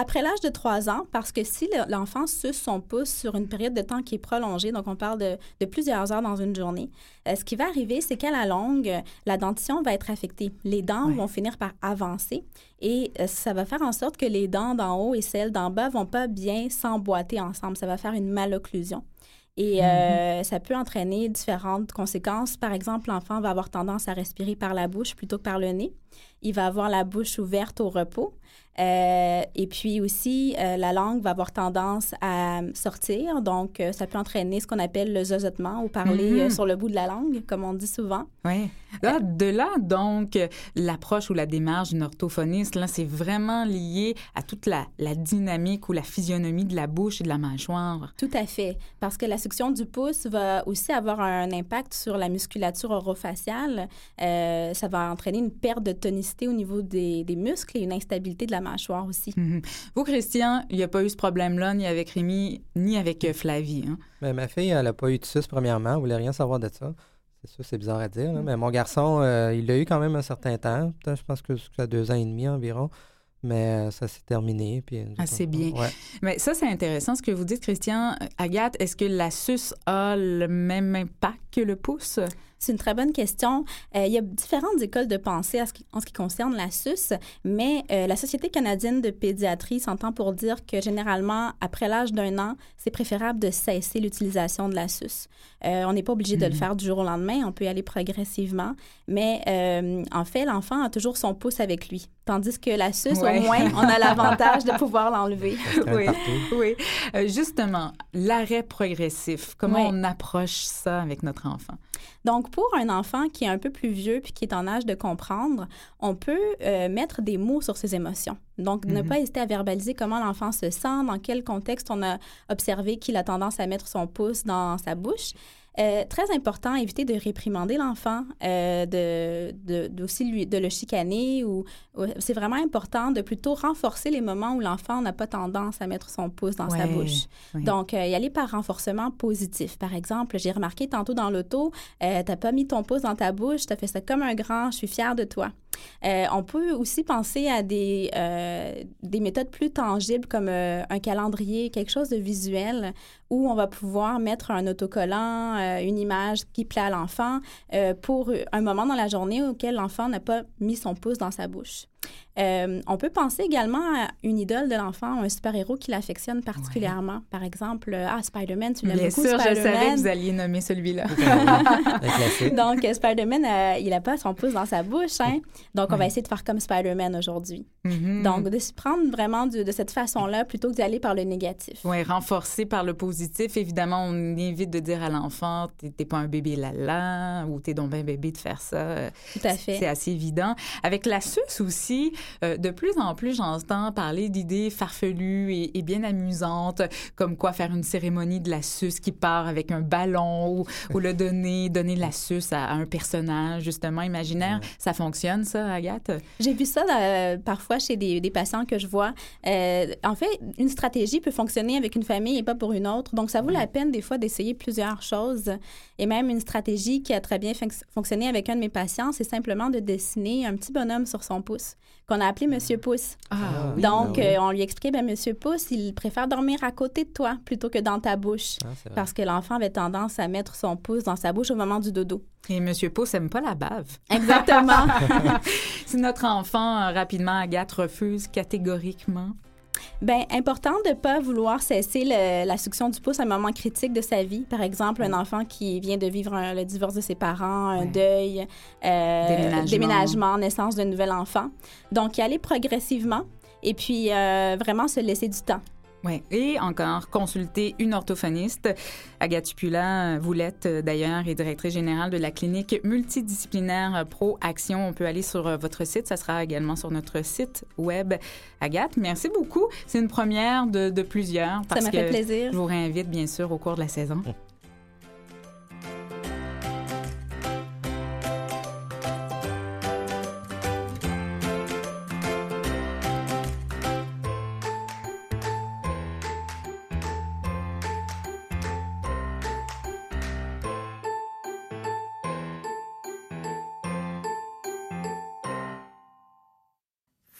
E: Après l'âge de 3 ans, parce que si le- l'enfant suce son pouce sur une période de temps qui est prolongée, donc on parle de, de plusieurs heures dans une journée, euh, ce qui va arriver, c'est qu'à la longue, la dentition va être affectée. Les dents
B: Ouais.
E: vont finir par avancer et euh, ça va faire en sorte que les dents d'en haut et celles d'en bas vont pas bien s'emboîter ensemble. Ça va faire une malocclusion. Et euh, ça peut entraîner différentes conséquences. Par exemple, l'enfant va avoir tendance à respirer par la bouche plutôt que par le nez. Il va avoir la bouche ouverte au repos. Euh, et puis aussi, euh, la langue va avoir tendance à sortir. Donc, euh, ça peut entraîner ce qu'on appelle le zozotement ou parler
B: Mhm.
E: sur le bout de la langue, comme on dit souvent.
B: Oui. Là, de là, donc, l'approche ou la démarche d'une orthophoniste, là, c'est vraiment lié à toute la, la dynamique ou la physionomie de la bouche et de la mâchoire.
E: Tout à fait. Parce que la succion du pouce va aussi avoir un impact sur la musculature orofaciale. Ça va entraîner une perte de tonicité au niveau des, des muscles et une instabilité de la mâchoire aussi.
B: Mhm. Vous, Christian, il n'y a pas eu ce problème-là ni avec Rémi, ni avec euh, Flavie. Hein?
C: Mais ma fille, elle n'a pas eu de sus, premièrement. Elle voulait rien savoir de ça. C'est sûr, c'est bizarre à dire. là. Mais mon garçon, euh, il l'a eu quand même un certain temps. Peut-être, Je pense que c'est deux ans et demi environ. Mais euh, ça s'est terminé. Puis,
B: Ah, c'est bien.
C: Ouais.
B: Mais ça, c'est intéressant ce que vous dites, Christian. Agathe, est-ce que la suce a le même impact que le pouce?
E: C'est une très bonne question. Euh, il y a différentes écoles de pensée ce qui, en ce qui concerne la SUS, mais euh, la Société canadienne de pédiatrie s'entend pour dire que généralement, après l'âge d'un an, c'est préférable de cesser l'utilisation de la SUS. Euh, on n'est pas obligé de le
B: Mhm.
E: faire du jour au lendemain, on peut y aller progressivement, mais euh, en fait, l'enfant a toujours son pouce avec lui, tandis que la SUS,
B: Ouais.
E: au moins, on a l'avantage de pouvoir l'enlever.
B: Oui. Oui. Euh, justement, l'arrêt progressif, comment
E: Oui.
B: on approche ça avec notre enfant?
E: Donc, pour un enfant qui est un peu plus vieux puis qui est en âge de comprendre, on peut euh, mettre des mots sur ses émotions. Donc, ne
B: Mhm.
E: pas hésiter à verbaliser comment l'enfant se sent, dans quel contexte on a observé qu'il a tendance à mettre son pouce dans sa bouche. Euh, très important, éviter de réprimander l'enfant, euh, de, de, d'aussi lui, de le chicaner. ou, ou- C'est vraiment important de plutôt renforcer les moments où l'enfant n'a pas tendance à mettre son pouce dans sa bouche. Donc, euh, y aller par renforcement positif. Par exemple, j'ai remarqué tantôt dans l'auto, t'as pas mis ton pouce dans ta bouche, t'as fait ça comme un grand, je suis fière de toi. Euh, on peut aussi penser à des, euh, des méthodes plus tangibles comme euh, un calendrier, quelque chose de visuel où on va pouvoir mettre un autocollant, une image qui plaît à l'enfant pour un moment dans la journée auquel l'enfant n'a pas mis son pouce dans sa bouche. Euh, on peut penser également à une idole de l'enfant, un super-héros qui l'affectionne particulièrement. Par exemple, euh, ah, Spider-Man, tu l'aimes
B: Bien
E: beaucoup,
B: sûr, je savais que vous alliez nommer celui-là.
E: Donc, euh, Spider-Man, euh, il n'a pas son pouce dans sa bouche. Hein? Donc, on va essayer de faire comme Spider-Man aujourd'hui.
B: Mhm.
E: Donc, de se prendre vraiment de, de cette façon-là plutôt que d'aller par le négatif.
B: Oui, renforcé par le positif. Évidemment, on évite de dire à l'enfant, t'es pas un bébé lala ou t'es donc bien bébé de faire ça.
E: Tout à fait.
B: C'est assez évident. Avec la suce aussi, euh, de plus en plus, j'entends parler d'idées farfelues et, et bien amusantes, comme quoi faire une cérémonie de la suce qui part avec un ballon ou, ou le donner, donner la suce à, à un personnage, justement, imaginaire. Ça fonctionne, ça, Agathe?
E: J'ai vu ça euh, parfois chez des, des patients que je vois. Euh, en fait, une stratégie peut fonctionner avec une famille et pas pour une autre. Donc, ça vaut la peine des fois d'essayer plusieurs choses. Et même une stratégie qui a très bien fonc- fonctionné avec un de mes patients, c'est simplement de dessiner un petit bonhomme sur son pouce qu'on a appelé Monsieur Pouce.
C: Ah, oui,
E: Donc,
C: ah oui.
E: euh, on lui expliquait, ben, Monsieur Pouce, il préfère dormir à côté de toi plutôt que dans ta bouche.
C: Ah.
E: Parce que l'enfant avait tendance à mettre son pouce dans sa bouche au moment du dodo.
B: Et Monsieur Pouce aime pas la bave.
E: Exactement.
B: si notre enfant, euh, rapidement, Agathe, refuse catégoriquement,
E: Bien, important de ne pas vouloir cesser le- la succion du pouce à un moment critique de sa vie. Par exemple, un enfant qui vient de vivre un- le divorce de ses parents, un
B: Ouais.
E: deuil, euh,
B: Déménagement.
E: déménagement, naissance d'un nouvel enfant. Donc, y aller progressivement et puis euh, vraiment se laisser du temps.
B: Oui, et encore, consulter une orthophoniste. Agathe Tupula, vous l'êtes euh, d'ailleurs, et directrice générale de la clinique multidisciplinaire euh, Pro Action. On peut aller sur euh, votre site, ça sera également sur notre site web. Agathe, merci beaucoup. C'est une première de, de plusieurs.
E: Ça
B: Parce
E: m'a
B: que
E: fait plaisir.
B: Je vous réinvite, bien sûr, au cours de la saison.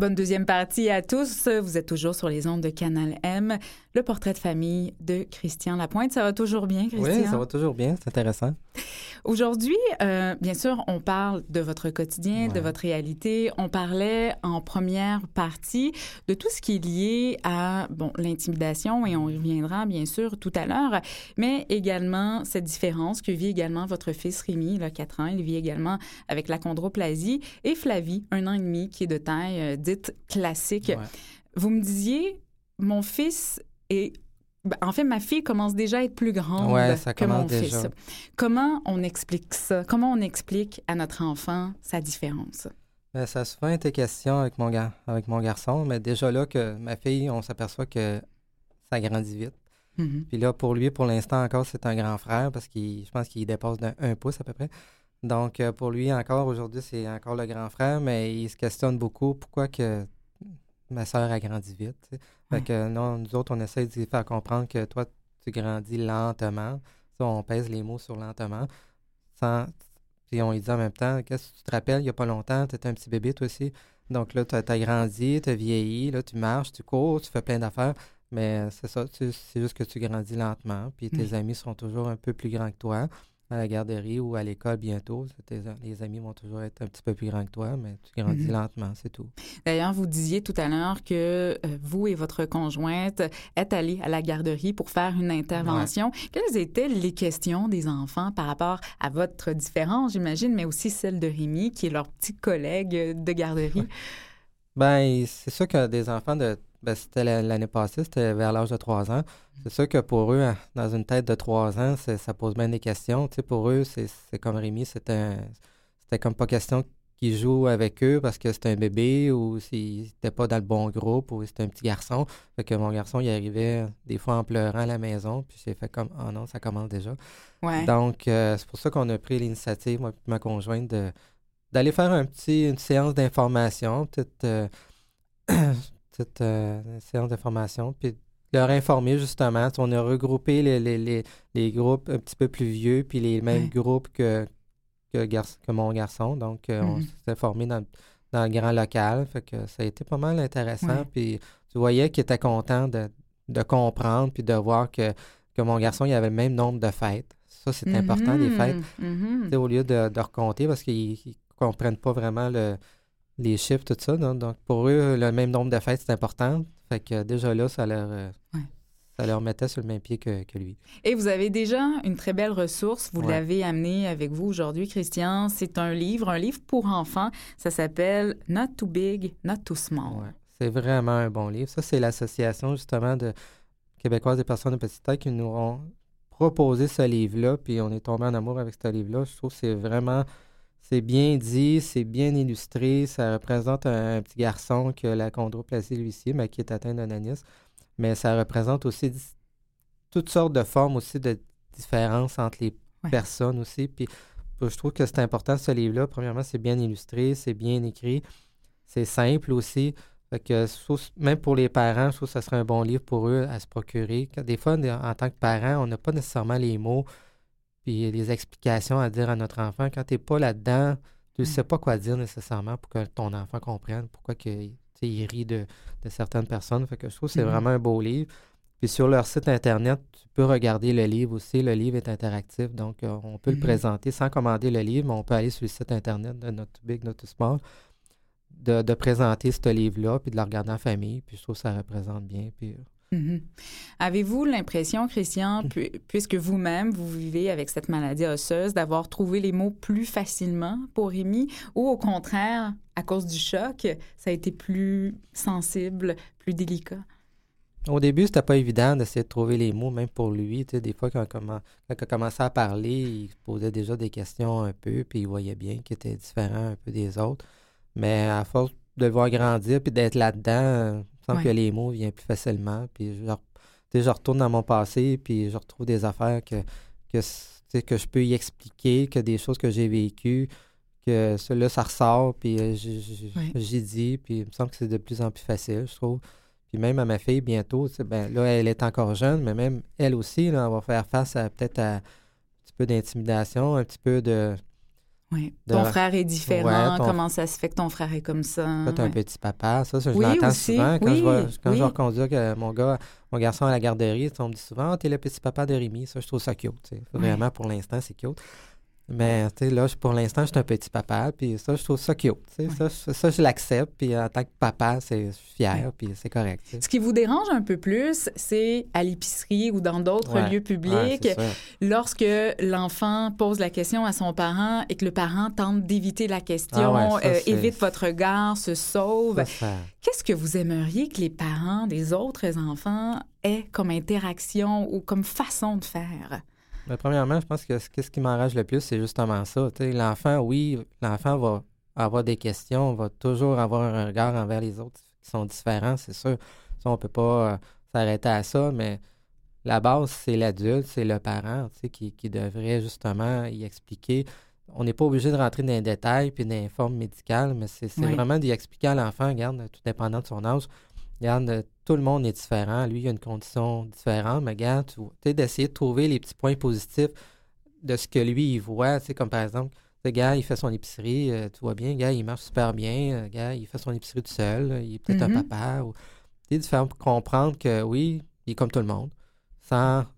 B: Bonne deuxième partie à tous. Vous êtes toujours sur les ondes de Canal M. Le portrait de famille de Christian Lapointe. Ça va toujours bien, Christian?
C: Oui, ça va toujours bien, c'est intéressant.
B: Aujourd'hui, euh, bien sûr, on parle de votre quotidien, de votre réalité. On parlait en première partie de tout ce qui est lié à bon l'intimidation et on y reviendra bien sûr tout à l'heure, mais également cette différence que vit également votre fils Rémi, il a 4 ans, il vit également avec la chondroplasie et Flavie, un an et demi, qui est de taille euh, dite classique.
C: Ouais.
B: Vous me disiez, mon fils est ben, en fait, ma fille commence déjà à être plus grande
C: Ouais, ça
B: que mon
C: déjà.
B: fils. Comment on explique ça? Comment on explique à notre enfant sa différence?
C: Ben, ça a souvent été question avec mon, gar- avec mon garçon, mais déjà là que ma fille, on s'aperçoit que ça grandit vite.
B: Mhm.
C: Puis là, pour lui, pour l'instant encore, c'est un grand frère parce qu'il, je pense qu'il dépasse d'un un pouce à peu près. Donc, euh, pour lui, encore aujourd'hui, c'est encore le grand frère, mais il se questionne beaucoup pourquoi que ma soeur a grandi vite. Fait
B: Ouais.
C: que non, nous autres, on essaie de lui faire comprendre que toi, tu grandis lentement. Ça, on pèse les mots sur lentement. Sans... Puis on lui dit en même temps, qu'est-ce que tu te rappelles, il n'y a pas longtemps, tu étais un petit bébé toi aussi. Donc là, tu as, grandi, tu as vieilli, là, tu marches, tu cours, tu fais plein d'affaires. Mais c'est ça, c'est juste que tu grandis lentement, puis tes amis seront toujours un peu plus grands que toi. À la garderie ou à l'école bientôt, tes- les amis vont toujours être un petit peu plus grands que toi, mais tu grandis
B: Mhm.
C: lentement, c'est tout.
B: D'ailleurs, vous disiez tout à l'heure que euh, vous et votre conjointe êtes allés à la garderie pour faire une intervention. Quelles étaient les questions des enfants par rapport à votre différence, j'imagine, mais aussi celle de Rémi, qui est leur petit collègue de garderie?
C: Ben, c'est sûr que des enfants de. Ben, c'était la- l'année passée, c'était vers l'âge de 3 ans. C'est sûr que pour eux, hein, dans une tête de 3 ans, ça pose bien des questions. Tu sais, pour eux, c'est comme Rémi, c'était comme pas question qu'ils jouent avec eux parce que c'était un bébé ou s'il n'était pas dans le bon groupe ou c'était un petit garçon. Fait que mon garçon, il arrivait des fois en pleurant à la maison, puis j'ai fait comme, oh non, ça commence déjà.
B: Ouais.
C: Donc, euh, c'est pour ça qu'on a pris l'initiative, moi et ma conjointe, de, d'aller faire un petit, une séance d'information, petite, euh, petite euh, séance d'information, puis de leur informer justement. On a regroupé les, les, les, les groupes un petit peu plus vieux, puis les mêmes
B: Ouais.
C: groupes que, que, gar- que mon garçon. Donc, euh, on
B: Mhm.
C: s'est formé dans, dans le grand local. Fait que ça a été pas mal intéressant.
B: Ouais.
C: Puis tu voyais qu'il était content de, de comprendre, puis de voir que, que mon garçon, il avait le même nombre de fêtes. Ça, c'est important, les fêtes.
B: Mhm.
C: Tu sais, au lieu de, de recompter parce qu'ils ne comprennent pas vraiment le, les chiffres, tout ça. Donc, donc, pour eux, le même nombre de fêtes, c'est important. Fait que déjà là, ça leur, euh,
B: Ouais.
C: ça leur mettait sur le même pied que, que lui.
B: Et vous avez déjà une très belle ressource. Vous
C: Ouais.
B: l'avez amené avec vous aujourd'hui, Christian. C'est un livre, un livre pour enfants. Ça s'appelle Not Too Big, Not Too Small.
C: Ouais. C'est vraiment un bon livre. Ça, c'est l'association justement de québécoises des personnes de petite taille qui nous ont proposé ce livre-là. Puis on est tombé en amour avec ce livre-là. Je trouve que c'est vraiment c'est bien dit, c'est bien illustré. Ça représente un, un petit garçon qui a la chondroplasie lui-ci, mais qui est atteint d'un anisme. Mais ça représente aussi toutes sortes de formes aussi de différences entre les
B: Ouais.
C: personnes aussi. Puis je trouve que c'est important ce livre-là. Premièrement, c'est bien illustré, c'est bien écrit, c'est simple aussi. Fait que même pour les parents, je trouve que ce serait un bon livre pour eux à se procurer. Des fois, en tant que parent, on n'a pas nécessairement les mots puis les explications à dire à notre enfant. Quand tu n'es pas là-dedans, tu ne
B: Mm.
C: sais pas quoi dire nécessairement pour que ton enfant comprenne pourquoi que, il rit de, de certaines personnes. Fait que je trouve que c'est
B: Mhm.
C: vraiment un beau livre. Puis sur leur site Internet, tu peux regarder le livre aussi. Le livre est interactif, donc euh, on peut le présenter sans commander le livre, mais on peut aller sur le site Internet de Not Too Big, Not Too Small, de, de présenter ce livre-là, puis de le regarder en famille. Puis je trouve que ça représente bien. Puis,
B: Mhm. Avez-vous l'impression, Christian,
C: Mm.
B: pu- puisque vous-même, vous vivez avec cette maladie osseuse, d'avoir trouvé les mots plus facilement pour Rémi, ou au contraire, à cause du choc, ça a été plus sensible, plus délicat?
C: Au début, c'était pas évident d'essayer de trouver les mots, même pour lui. Tu sais, des fois, quand, quand il a commencé à parler, il se posait déjà des questions un peu, puis il voyait bien qu'il était différent un peu des autres. Mais à force de le voir grandir puis d'être là-dedans, semble
B: Ouais.
C: que les mots viennent plus facilement. Puis je, retourne dans mon passé, puis je retrouve des affaires que, que, que je peux y expliquer, que des choses que j'ai vécues, que là, ça ressort, puis euh,
B: Ouais.
C: j'y dis, puis il me semble que c'est de plus en plus facile, je trouve. Puis même à ma fille, bientôt, ben, là, elle est encore jeune, mais même elle aussi, là, elle va faire face à peut-être à un petit peu d'intimidation, un petit peu de
B: Oui.
C: De-
B: Ton frère est différent.
C: Ouais, ton-
B: Comment ça se fait que ton frère est comme ça?
C: peut-être un
B: Ouais.
C: petit papa. Ça, ça je
B: Oui,
C: l'entends souvent. Quand, je,
B: oui,
C: quand je
B: oui.
C: reconduire que mon gars, mon garçon à la garderie, on me dit souvent, Ah, t'es le petit papa de Rémi. Ça, je trouve ça cute.
B: Ouais.
C: Vraiment, pour l'instant, c'est cute. Mais tu sais, là, pour l'instant, je suis un petit papa, puis ça, je trouve ça cute. tu sais. Ça, je- ça, je l'accepte, puis en tant que papa, c'est, je suis fier,
B: Ouais.
C: puis c'est correct.
B: Ce qui vous dérange un peu plus, c'est à l'épicerie ou dans d'autres
C: Ouais.
B: lieux publics, lorsque l'enfant pose la question à son parent et que le parent tente d'éviter la question,
C: Ah ouais, ça,
B: euh, évite votre regard, se sauve.
C: Ça-
B: Qu'est-ce que vous aimeriez que les parents des autres enfants aient comme interaction ou comme façon de faire?
C: Mais premièrement, je pense que ce qu'est-ce qui m'enrage le plus, c'est justement ça. L'enfant, oui, l'enfant va avoir des questions, va toujours avoir un regard envers les autres qui sont différents, c'est sûr. Ça, on peut pas euh, s'arrêter à ça, mais la base, c'est l'adulte, c'est le parent qui, qui devrait justement y expliquer. On n'est pas obligé de rentrer dans les détails puis dans les formes médicales, mais c'est c'est
B: Oui.
C: vraiment d'y expliquer à l'enfant, regarde, tout dépendant de son âge, regarde, euh, tout le monde est différent. Lui, il a une condition différente, mais regarde, tu sais, d'essayer de trouver les petits points positifs de ce que lui, il voit. Tu sais, comme par exemple, le gars, il fait son épicerie, euh, tu vois bien, le gars, il marche super bien, le gars, il fait son épicerie tout seul, il est peut-être un papa. Ou... t'es différent pour comprendre que oui, il est comme tout le monde, sans, tu sais,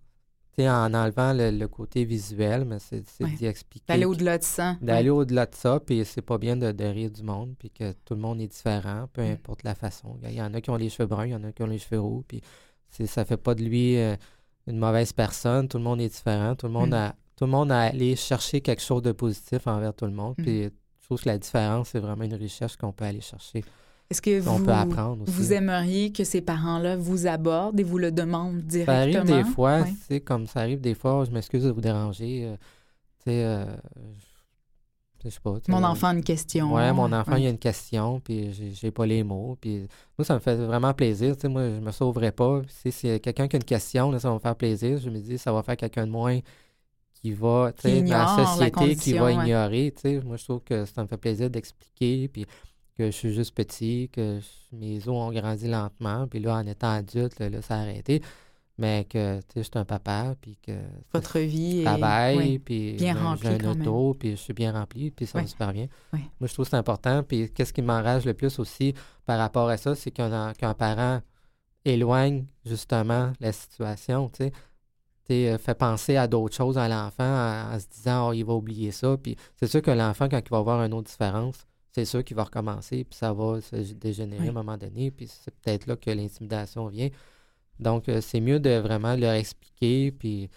C: en enlevant le, le côté visuel, mais c'est
B: Ouais.
C: d'y expliquer.
B: D'aller au-delà de ça.
C: D'aller au-delà de ça, puis c'est pas bien de, de rire du monde, puis que tout le monde est différent, peu importe la façon. Il y en a qui ont les cheveux bruns, il y en a qui ont les cheveux roux, puis ça fait pas de lui euh, une mauvaise personne. Tout le monde est différent. Tout le monde
B: Mm.
C: a tout le monde a allé chercher quelque chose de positif envers tout le monde.
B: Mm.
C: Puis je trouve que la différence, c'est vraiment une richesse qu'on peut aller chercher,
B: Est-ce que vous, aimeriez que ces parents-là vous abordent et vous le demandent
C: Ça
B: directement?
C: arrive des fois,
B: Ouais.
C: c'est comme ça arrive des fois, je m'excuse de vous déranger. euh, tu sais, euh, je je sais pas.
B: Mon enfant a une question.
C: Ouais, mon enfant,
B: Ouais.
C: il a une question, puis j'ai- j'ai pas les mots. Puis moi, ça me fait vraiment plaisir. Tu sais, moi, je me sauverais pas. Si c'est quelqu'un qui a une question, là, ça va me faire plaisir. Je me dis, ça va faire quelqu'un de moins qui va, tu sais, dans la société, qui va
B: ouais.
C: ignorer. Tu sais, moi, je trouve que ça me fait plaisir d'expliquer, puis que je suis juste petit, que je- mes os ont grandi lentement, puis là, en étant adulte, là, là, ça a arrêté. Mais que, tu sais, je suis un papa, puis que
B: Votre vie
C: je
B: est...
C: travaille, puis
B: bien
C: j'ai
B: quand
C: un auto, puis je suis bien rempli, puis ça
B: Ouais.
C: va super bien. Moi, je trouve que c'est important. Puis qu'est-ce qui m'enrage le plus aussi par rapport à ça, c'est qu'un en- qu'un parent éloigne justement la situation, tu sais. Euh, fait penser à d'autres choses à l'enfant en, en se disant, oh, il va oublier ça. Puis c'est sûr que l'enfant, quand il va avoir une autre différence, c'est sûr qu'il va recommencer, puis ça va se dégénérer
B: Oui.
C: à un moment donné, puis c'est peut-être là que l'intimidation vient. Donc, euh, c'est mieux de vraiment leur expliquer, puis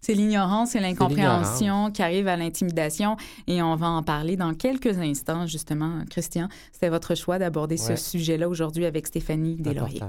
B: C'est l'ignorance et l'incompréhension qui arrivent à l'intimidation et on va en parler dans quelques instants, justement. Christian, c'était votre choix d'aborder ce sujet-là aujourd'hui avec Stéphanie Deslauriers.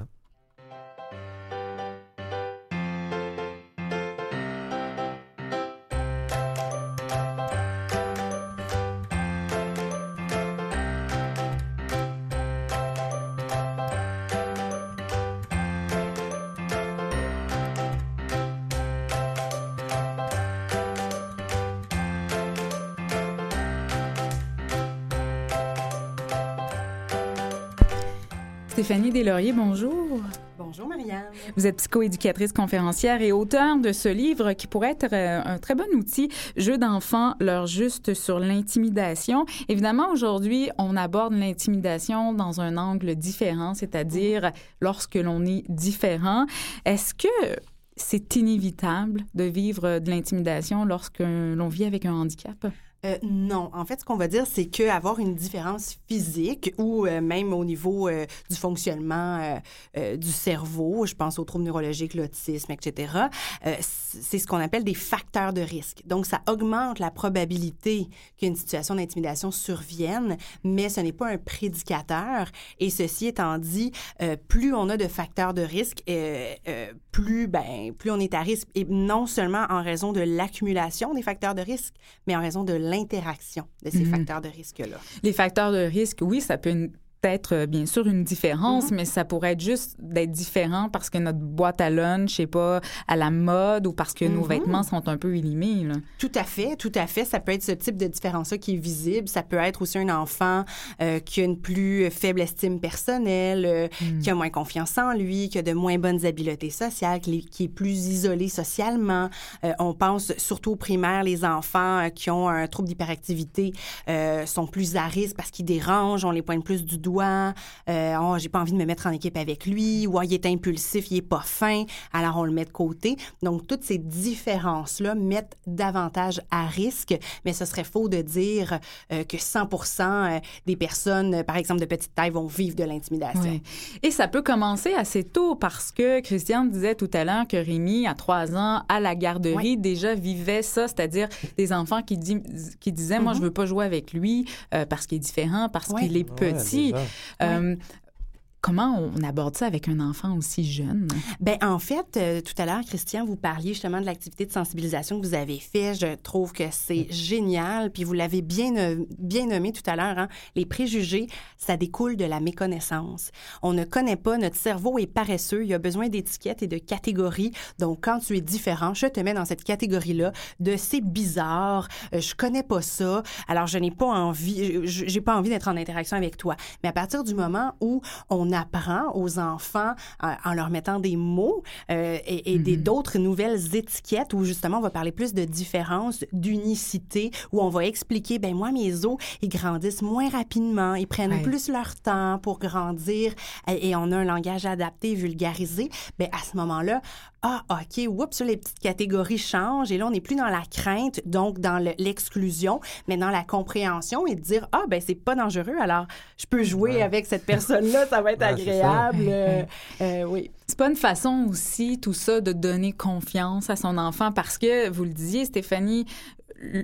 B: Stéphanie Deslauriers, bonjour.
F: Bonjour Marianne.
B: Vous êtes psychoéducatrice conférencière et auteur de ce livre qui pourrait être euh, un très bon outil, Jeux d'enfants, leur juste sur l'intimidation. Évidemment, aujourd'hui, on aborde l'intimidation dans un angle différent, c'est-à-dire lorsque l'on est différent. Est-ce que c'est inévitable de vivre de l'intimidation lorsque l'on vit avec un handicap?
F: Euh, non, en fait, ce qu'on va dire, c'est qu'avoir une différence physique ou euh, même au niveau euh, du fonctionnement euh, du cerveau, je pense aux troubles neurologiques, l'autisme, etc., c'est ce qu'on appelle des facteurs de risque. Donc, ça augmente la probabilité qu'une situation d'intimidation survienne, mais ce n'est pas un prédicateur. Et ceci étant dit, plus on a de facteurs de risque, plus, ben, plus on est à risque, et non seulement en raison de l'accumulation des facteurs de risque, mais en raison de l'interaction de ces
B: Mhm.
F: facteurs de risque-là.
B: Les facteurs de risque, oui, ça peut une- être euh, bien sûr une différence,
F: Mhm.
B: mais ça pourrait être juste d'être différent parce que notre boîte à lunch n'est pas à la mode ou parce que nos
F: Mhm.
B: vêtements sont un peu élimés. là.
F: Tout à fait, tout à fait. Ça peut être ce type de différence-là qui est visible. Ça peut être aussi un enfant euh, qui a une plus faible estime personnelle, euh,
B: Mm.
F: qui a moins confiance en lui, qui a de moins bonnes habiletés sociales, qui, est- plus isolé socialement. Euh, on pense surtout aux primaires, les enfants qui ont un trouble d'hyperactivité sont plus à risque parce qu'ils dérangent, on les pointe plus du doigt. Euh, oh, j'ai pas envie de me mettre en équipe avec lui, ou oh, il est impulsif, il est pas fin, alors on le met de côté. Donc toutes ces différences-là mettent davantage à risque, mais ce serait faux de dire euh, que 100% euh, des personnes, par exemple de petite taille, vont vivre de l'intimidation.
B: Et ça peut commencer assez tôt parce que Christiane disait tout à l'heure que Rémi, à trois ans, à la garderie, déjà vivait ça, c'est-à-dire des enfants qui, dit- qui disaient, moi,
F: Mhm.
B: je veux pas jouer avec lui euh, parce qu'il est différent, parce qu'il est petit. Euh, Comment on aborde ça avec un enfant aussi jeune?
F: Ben en fait, euh, tout à l'heure, Christian, vous parliez justement de l'activité de sensibilisation que vous avez fait. Je trouve que c'est génial. Puis vous l'avez bien, euh, bien nommé tout à l'heure. Hein? Les préjugés, ça découle de la méconnaissance. On ne connaît pas. Notre cerveau est paresseux. Il a besoin d'étiquettes et de catégories. Donc quand tu es différent, je te mets dans cette catégorie-là de c'est bizarre. euh, je connais pas ça. Alors je n'ai pas envie. J'ai pas envie d'être en interaction avec toi. Mais à partir du moment où on apprend aux enfants en, en leur mettant des mots euh, et, et
B: Mhm.
F: d'autres nouvelles étiquettes où justement on va parler plus de différence, d'unicité, où on va expliquer, ben moi mes os, ils grandissent moins rapidement, ils prennent
B: Ouais.
F: plus leur temps pour grandir et, et on a un langage adapté, vulgarisé. Ben à ce moment-là, ah ok, oups, les petites catégories changent et là on n'est plus dans la crainte, donc dans le- l'exclusion, mais dans la compréhension et de dire ah ben c'est pas dangereux, alors je peux jouer
C: Ouais.
F: avec cette personne-là, ça va être
C: Ça.
F: agréable. euh, euh, oui.
B: C'est pas une façon aussi, tout ça, de donner confiance à son enfant parce que, vous le disiez, Stéphanie,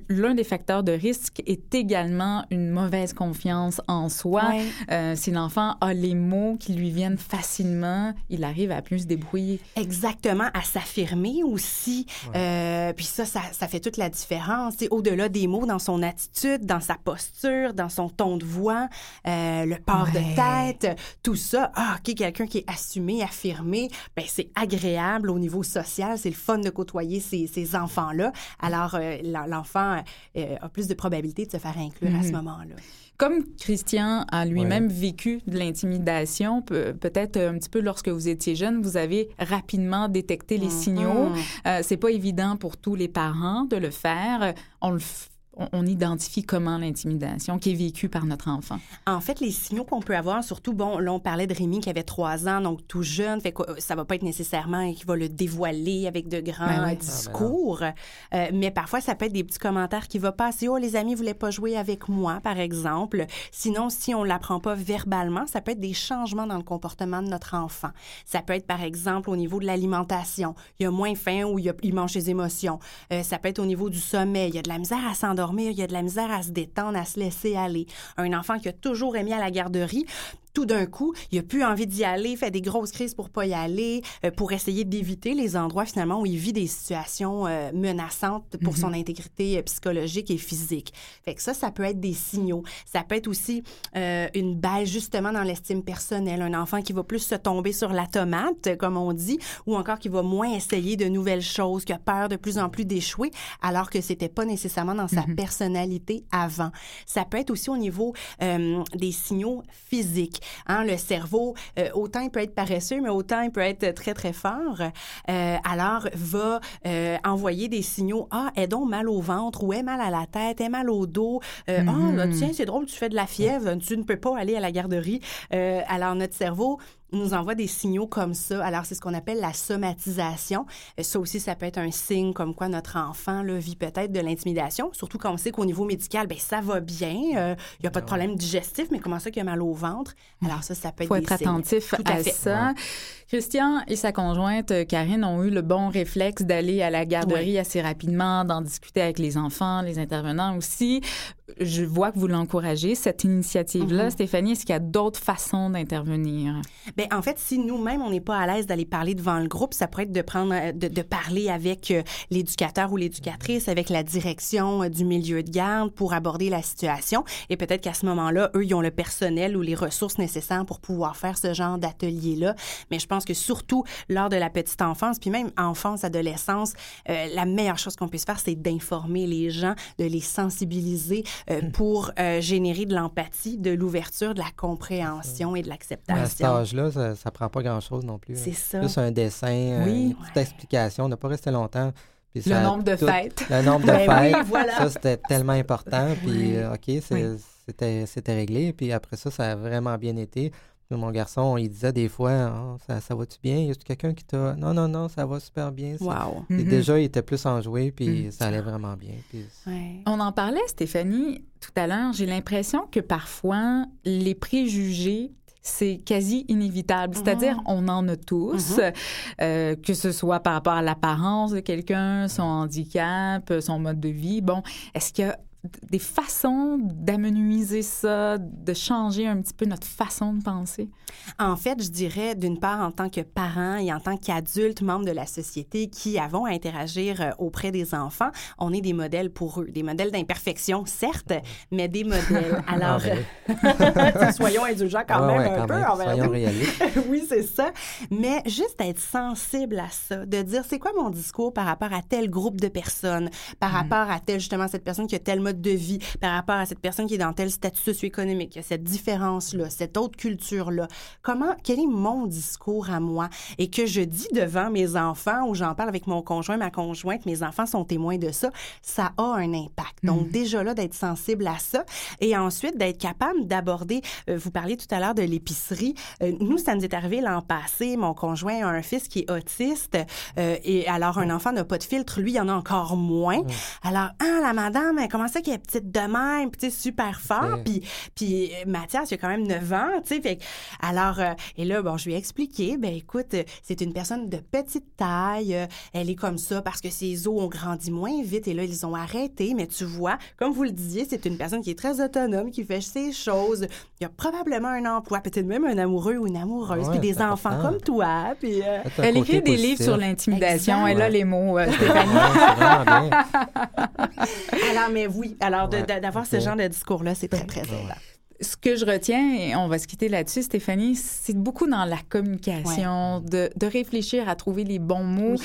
B: l'un des facteurs de risque est également une mauvaise confiance en soi.
F: Ouais.
B: Euh, si l'enfant a les mots qui lui viennent facilement, il arrive à plus se débrouiller.
F: Exactement, à s'affirmer aussi. Euh, puis ça, ça, ça fait toute la différence. C'est au-delà des mots, dans son attitude, dans sa posture, dans son ton de voix, euh, le port
B: Ouais.
F: de tête, tout ça. Ah, OK, quelqu'un qui est assumé, affirmé, ben c'est agréable au niveau social. C'est le fun de côtoyer ces, ces enfants-là. Alors, euh, l'en- l'enfant euh, a plus de probabilité de se faire inclure à ce
B: Mhm.
F: moment-là.
B: Comme Christian a lui-même vécu de l'intimidation, pe- peut-être un petit peu lorsque vous étiez jeune, vous avez rapidement détecté les signaux.
F: Mhm.
B: Euh, c'est pas évident pour tous les parents de le faire. On le f- on- on identifie comment l'intimidation qui est vécue par notre enfant.
F: En fait, les signaux qu'on peut avoir, surtout, bon, là, on parlait de Rémi qui avait trois ans, donc tout jeune, fait que euh, ça va pas être nécessairement qu'il va le dévoiler avec de grands
B: Ben oui.
F: euh, discours, Euh, mais parfois, ça peut être des petits commentaires qui vont passer. Oh, les amis voulaient pas jouer avec moi, par exemple. Sinon, si on l'apprend pas verbalement, ça peut être des changements dans le comportement de notre enfant. Ça peut être, par exemple, au niveau de l'alimentation. Il y a moins faim ou il, a- il mange ses émotions. Euh, ça peut être au niveau du sommeil. Il y a de la misère à s'endormir, il y a de la misère à se détendre, à se laisser aller. Un enfant qui a toujours aimé à la garderie, tout d'un coup, il a plus envie d'y aller, fait des grosses crises pour pas y aller, euh, pour essayer d'éviter les endroits finalement où il vit des situations euh, menaçantes pour son intégrité euh, psychologique et physique. Fait que ça, ça peut être des signaux. Ça peut être aussi euh, une baisse justement dans l'estime personnelle, un enfant qui va plus se tomber sur la tomate, comme on dit, ou encore qui va moins essayer de nouvelles choses, qui a peur de plus en plus d'échouer, alors que c'était pas nécessairement dans sa personnalité avant. Ça peut être aussi au niveau euh, des signaux physiques. Hein, le cerveau, euh, autant il peut être paresseux, mais autant il peut être très, très fort. Euh, alors, va euh, envoyer des signaux. Ah, est donc mal au ventre ou est mal à la tête, est mal au dos. Ah, là, tiens, c'est drôle, tu fais de la fièvre, tu ne peux pas aller à la garderie. Alors, notre cerveau nous envoie des signaux comme ça. Alors, c'est ce qu'on appelle la somatisation. Euh, Ça aussi, ça peut être un signe comme quoi notre enfant là, vit peut-être de l'intimidation, surtout quand on sait qu'au niveau médical, ben ça va bien, euh, il n'y a pas de problème digestif, mais comment ça qu'il y a mal au ventre? Alors ça, ça peut
B: Il
F: être
B: faut
F: des
B: être
F: signes.
B: attentif
F: Tout à
B: ça. Christian et sa conjointe euh, Karine ont eu le bon réflexe d'aller à la garderie assez rapidement, d'en discuter avec les enfants, les intervenants aussi. Je vois que vous l'encouragez, cette initiative-là.
F: Mhm.
B: Stéphanie, est-ce qu'il y a d'autres façons d'intervenir?
F: Ben, en fait, si nous-mêmes, on n'est pas à l'aise d'aller parler devant le groupe, ça pourrait être de prendre, euh, de, de parler avec euh, l'éducateur ou l'éducatrice, avec la direction euh, du milieu de garde pour aborder la situation. Et peut-être qu'à ce moment-là, eux, ils ont le personnel ou les ressources nécessaires pour pouvoir faire ce genre d'atelier-là. Mais je pense que surtout lors de la petite enfance, puis même enfance, adolescence, euh, la meilleure chose qu'on puisse faire, c'est d'informer les gens, de les sensibiliser euh, pour euh, générer de l'empathie, de l'ouverture, de la compréhension et de
C: À cet
F: l'acceptation.
C: âge-là, ça, ça prend pas grand-chose non plus. là.
F: C'est ça.
C: Juste un dessin, euh,
B: Oui.
C: une petite explication, ne pas rester longtemps. Puis
B: Le nombre de
C: tout-
B: fêtes.
C: Le nombre de
F: Ben oui,
C: fêtes.
F: voilà.
C: Ça, c'était tellement important. Puis, OK, c'était réglé. Puis après ça, ça a vraiment bien été. Mon garçon, il disait des fois, Ah, ça, ça va-tu bien? Y a quelqu'un qui t'a. Non, non, non, ça va super bien.
F: Wow.
C: Et
B: Mhm.
C: déjà, il était plus enjoué, puis
B: Mhm.
C: ça allait vraiment bien. Puis
F: Ouais.
B: On en parlait, Stéphanie, tout à l'heure. J'ai l'impression que parfois, les préjugés, c'est quasi inévitable. C'est-à-dire, on en a tous, euh, que ce soit par rapport à l'apparence de quelqu'un, son handicap, son mode de vie. Bon, est-ce qu'il y a des façons d'amenuiser ça, de changer un petit peu notre façon de penser?
F: En fait, je dirais d'une part en tant que parents et en tant qu'adultes, membres de la société qui avons à interagir euh, auprès des enfants, on est des modèles pour eux, des modèles d'imperfection, certes, mais des modèles. Alors,
C: Ah,
F: soyons indulgents quand
C: Ouais,
F: même
C: ouais,
F: un
C: quand
F: peu
C: même.
F: envers
C: Soyons réalistes.
F: oui, c'est ça. Mais juste être sensible à ça, de dire c'est quoi mon discours par rapport à tel groupe de personnes, par rapport à telle justement cette personne qui a telle mode de vie, par rapport à cette personne qui est dans tel statut socio-économique, il y a cette différence-là, cette autre culture-là. Comment, quel est mon discours à moi? Et que je dis devant mes enfants ou j'en parle avec mon conjoint, ma conjointe, mes enfants sont témoins de ça, ça a un impact. Donc,
B: Mhm.
F: déjà là, d'être sensible à ça et ensuite d'être capable d'aborder, euh, vous parliez tout à l'heure de l'épicerie. Euh, nous, ça nous est arrivé l'an passé. Mon conjoint a un fils qui est autiste euh, et alors un enfant n'a pas de filtre, lui, il en a encore moins. Alors, ah, la madame, elle, comment ça qu'elle est petite de même, puis super fort. Puis, puis euh, Mathias, il a quand même 9 ans, tu sais. Fait alors, euh, et là, bon, je lui ai expliqué, ben écoute, euh, c'est une personne de petite taille, euh, elle est comme ça parce que ses os ont grandi moins vite et là, ils ont arrêté. Mais tu vois, comme vous le disiez, c'est une personne qui est très autonome, qui fait ses choses. Il y a probablement un emploi, peut-être même un amoureux ou une amoureuse,
C: Ouais,
F: puis des enfants
C: important.
F: comme toi. Puis, euh,
B: Elle écrit des
C: positif.
B: livres sur l'intimidation. Elle a les mots, euh,
C: Ouais,
B: Stéphanie.
F: alors, mais oui, alors
C: Ouais,
F: d'avoir ce genre de discours-là, c'est très, très aidant.
B: Ce que je retiens, et on va se quitter là-dessus, Stéphanie, c'est beaucoup dans la communication, de, de réfléchir à trouver les bons mots.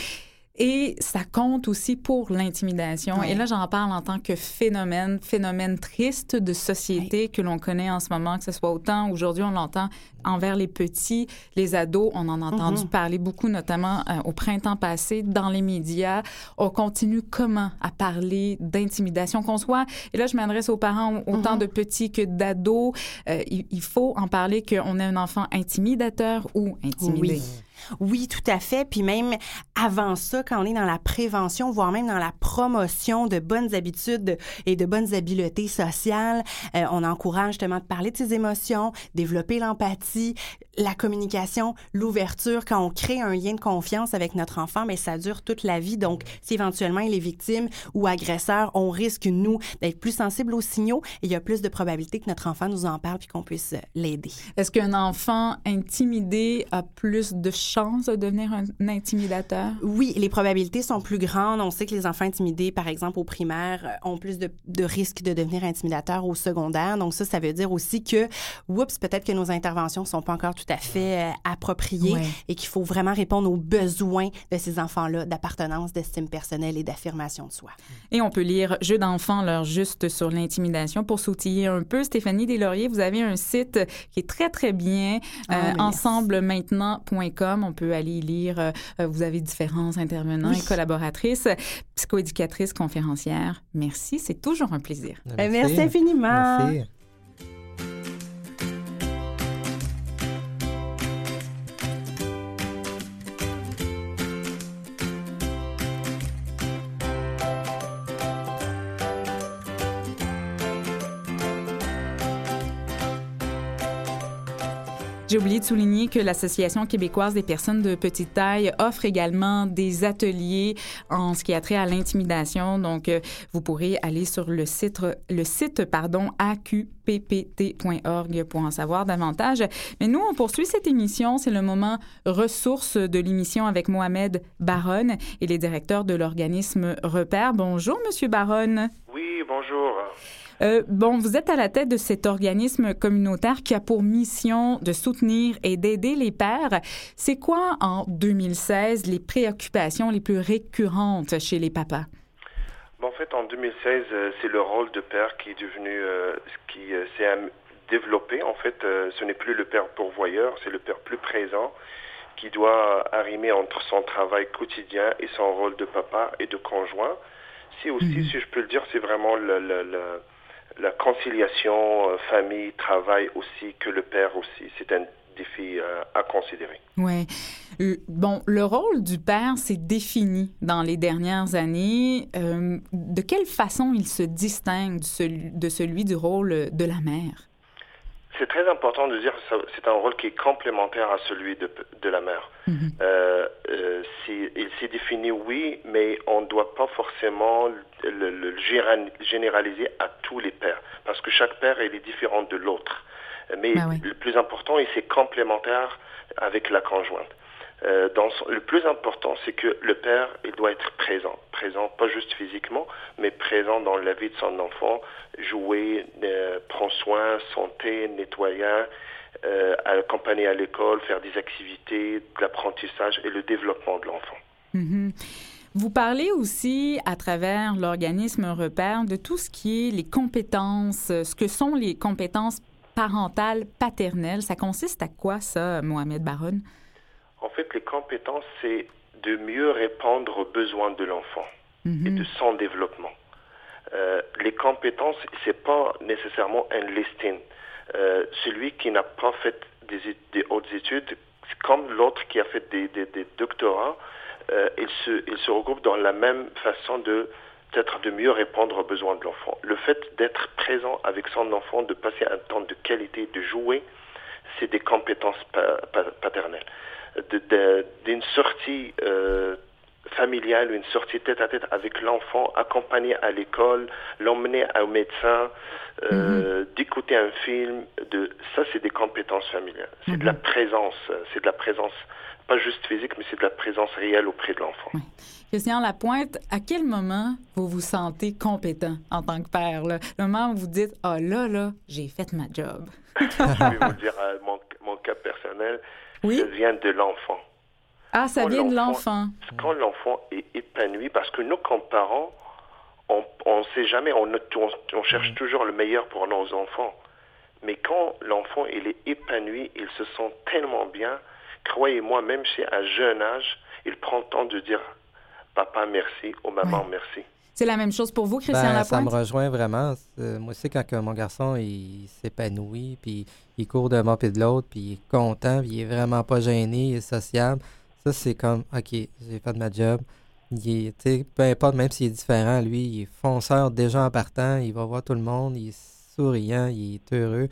B: Et ça compte aussi pour l'intimidation.
F: Ouais.
B: Et là, j'en parle en tant que phénomène, phénomène triste de société que l'on connaît en ce moment, que ce soit autant aujourd'hui, on l'entend envers les petits, les ados. On en a entendu
F: Mhm.
B: parler beaucoup, notamment euh, au printemps passé, dans les médias. On continue comment à parler d'intimidation qu'on soit. Et là, je m'adresse aux parents, autant
F: Mhm.
B: de petits que d'ados. Euh, il, il faut en parler qu'on a un enfant intimidateur ou intimidé.
F: Oui. Oui, tout à fait. Puis même avant ça, quand on est dans la prévention, voire même dans la promotion de bonnes habitudes et de bonnes habiletés sociales, euh, on encourage justement de parler de ses émotions, développer l'empathie, la communication, l'ouverture. Quand on crée un lien de confiance avec notre enfant, mais ça dure toute la vie. Donc, si éventuellement il est victime ou agresseur, on risque, nous, d'être plus sensibles aux signaux et il y a plus de probabilité que notre enfant nous en parle puis qu'on puisse l'aider.
B: Est-ce qu'un enfant intimidé a plus de de devenir un, un intimidateur?
F: Oui, les probabilités sont plus grandes. On sait que les enfants intimidés, par exemple, au primaire, euh, ont plus de, de risques de devenir intimidateurs au secondaire. Donc ça, ça veut dire aussi que, oups, peut-être que nos interventions sont pas encore tout à fait euh, appropriées
B: Ouais.
F: et qu'il faut vraiment répondre aux besoins de ces enfants-là d'appartenance, d'estime personnelle et d'affirmation de soi.
B: Et on peut lire Jeux d'enfants, leur juste sur l'intimidation pour s'outiller un peu. Stéphanie Deslauriers, vous avez un site qui est très, très bien,
F: Ah,
B: euh,
F: merci.
B: On peut aller y lire. euh, euh, vous avez différents intervenants
F: Oui.
B: et collaboratrices, psychoéducatrices, conférencières. Merci, c'est toujours un plaisir.
F: Euh, Merci infiniment.
C: Merci.
B: J'ai oublié de souligner que l'Association québécoise des personnes de petite taille offre également des ateliers en ce qui a trait à l'intimidation. Donc, euh, vous pourrez aller sur le site, le site pardon, aqppt.org pour en savoir davantage. Mais nous, on poursuit cette émission. C'est le moment ressources de l'émission avec Mohamed Baronne. Il est directeur de l'organisme Repère. Bonjour, Monsieur Baronne.
G: Oui, bonjour.
B: Euh, bon, vous êtes à la tête de cet organisme communautaire qui a pour mission de soutenir et d'aider les pères. C'est quoi, en 2016, les préoccupations les plus récurrentes chez les papas?
G: Bon, en fait, en 2016, euh, c'est le rôle de père qui est devenu, euh, qui euh, s'est développé. En fait, ce n'est plus le père pourvoyeur, c'est le père plus présent qui doit arrimer entre son travail quotidien et son rôle de papa et de conjoint. Si aussi,
B: Mhm.
G: si je peux le dire, c'est vraiment le- le- le- la conciliation euh, famille-travail aussi que le père aussi. C'est un défi euh, à considérer.
B: Ouais. Euh, Bon, le rôle du père s'est défini dans les dernières années. De quelle façon il se distingue de celui du rôle de la mère?
G: C'est très important de dire que c'est un rôle qui est complémentaire à celui de, de la mère.
B: Mhm.
G: Euh, euh, il s'est défini, oui, mais on ne doit pas forcément le, le- le géra- généraliser à tous les pères, parce que chaque père il est différent de l'autre. Mais
B: oui.
G: le plus important, et c'est complémentaire avec la conjointe. Euh, dans son- le plus important, c'est que le père, il doit être présent. Présent, pas juste physiquement, mais présent dans la vie de son enfant, jouer, euh, prendre soin, santé, nettoyant, euh, accompagner à l'école, faire des activités, de l'apprentissage et le développement de l'enfant.
B: Mhm. Vous parlez aussi, à travers l'organisme Repère, de tout ce qui est les compétences, ce que sont les compétences parentales, paternelles. Ça consiste à quoi, ça, Mohamed Baron?
G: En fait, les compétences, c'est de mieux répondre aux besoins de l'enfant et
B: Mhm.
G: de son développement. Euh, les compétences, c'est pas nécessairement un listing. Euh, celui qui n'a pas fait des, hautes études, comme l'autre qui a fait des, doctorats, euh, il, se, il se regroupe dans la même façon de peut-être de mieux répondre aux besoins de l'enfant. Le fait d'être présent avec son enfant, de passer un temps de qualité, de jouer, c'est des compétences pa- pa- paternelles. D'une sortie euh, familiale ou une sortie tête à tête avec l'enfant, accompagner à l'école, l'emmener au médecin, euh, d'écouter un film, de ça c'est des compétences familiales. C'est de la présence, euh, c'est de la présence, pas juste physique, mais c'est de la présence réelle auprès de l'enfant.
B: Christian Lapointe, à quel moment vous vous sentez compétent en tant que père? Là? Le moment où vous dites, ah là, là, j'ai fait ma job.
G: Je vais vous dire euh, mon, mon cas personnel,
B: Oui?
G: ça vient de l'enfant.
B: Ah, ça vient de
G: l'enfant-. Quand l'enfant est épanoui, parce que nous, comme parents, on ne sait jamais, on, ne- on, on cherche toujours le meilleur pour nos enfants. Mais quand l'enfant il est épanoui, il se sent tellement bien, croyez-moi, même si à un jeune âge, il prend le temps de dire papa merci ou maman
B: Ouais.
G: merci.
B: C'est la même chose pour vous, Christian
C: Ben, ça me
B: Lapointe?
C: rejoint vraiment. C'est- Moi aussi, quand mon garçon il s'épanouit, puis il court d'un bord et de l'autre, puis il est content, puis il est vraiment pas gêné, il est sociable, ça, c'est comme, OK, j'ai fait ma job. Il est, tu sais, peu importe, même s'il est différent, lui, il est fonceur déjà en partant, il va voir tout le monde, il est souriant, il est heureux.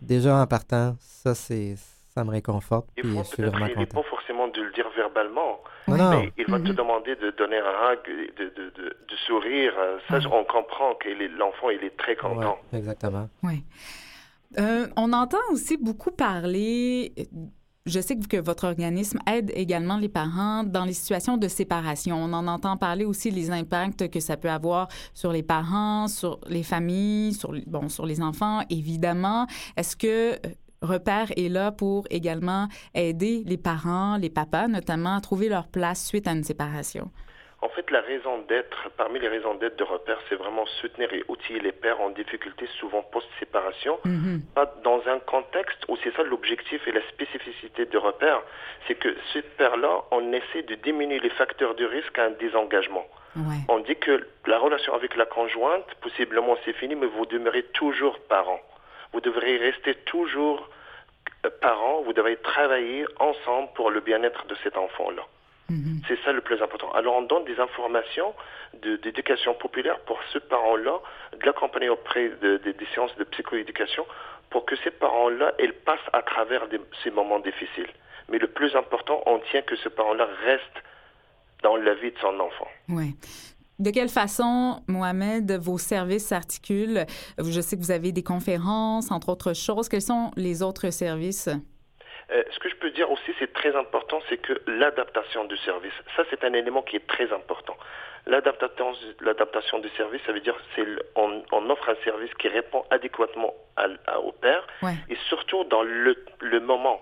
C: Déjà en partant, ça, c'est, ça me réconforte,
G: Il
C: puis je suis vraiment
G: il n'est
C: content.
G: pas forcément de le dire verbalement,
C: Non, non.
G: mais il va te
B: Mhm.
G: demander de donner un hug, de, de, de, de sourire. Ça, on comprend que l'enfant, il est très content.
C: Ouais, exactement.
B: Oui. Euh, on entend aussi beaucoup parler. Je sais que, votre organisme aide également les parents dans les situations de séparation. On en entend parler aussi les impacts que ça peut avoir sur les parents, sur les familles, sur, sur les enfants, évidemment. Est-ce que euh, Repère est là pour également aider les parents, les papas notamment, à trouver leur place suite à une séparation?
G: En fait, la raison d'être, parmi les raisons d'être de repère, c'est vraiment soutenir et outiller les pères en difficulté, souvent post-séparation,
B: Mhm.
G: pas dans un contexte où c'est ça l'objectif et la spécificité de repère, c'est que ces pères-là, on essaie de diminuer les facteurs de risque à un désengagement.
B: Ouais.
G: On dit que la relation avec la conjointe, possiblement c'est fini, mais vous demeurez toujours parents. Vous devrez rester toujours euh, parents, vous devrez travailler ensemble pour le bien-être de cet enfant-là.
B: Mhm.
G: C'est ça le plus important. Alors on donne des informations de- d'éducation populaire pour ce parent-là, de l'accompagner auprès de- de- des séances de psychoéducation pour que ces parents-là, ils passent à travers des- ces moments difficiles. Mais le plus important, on tient que ce parent-là reste dans la vie de son enfant.
B: Oui. De quelle façon, Mohamed, vos services s'articulent? Je sais que vous avez des conférences, entre autres choses. Quels sont les autres services?
G: Euh, ce que je peux dire aussi, c'est très important, c'est que l'adaptation du service, ça c'est un élément qui est très important. L'adaptation, l'adaptation du service, ça veut dire c'est on, on offre un service qui répond adéquatement à, à- au père
B: Ouais.
G: et surtout dans le, le moment.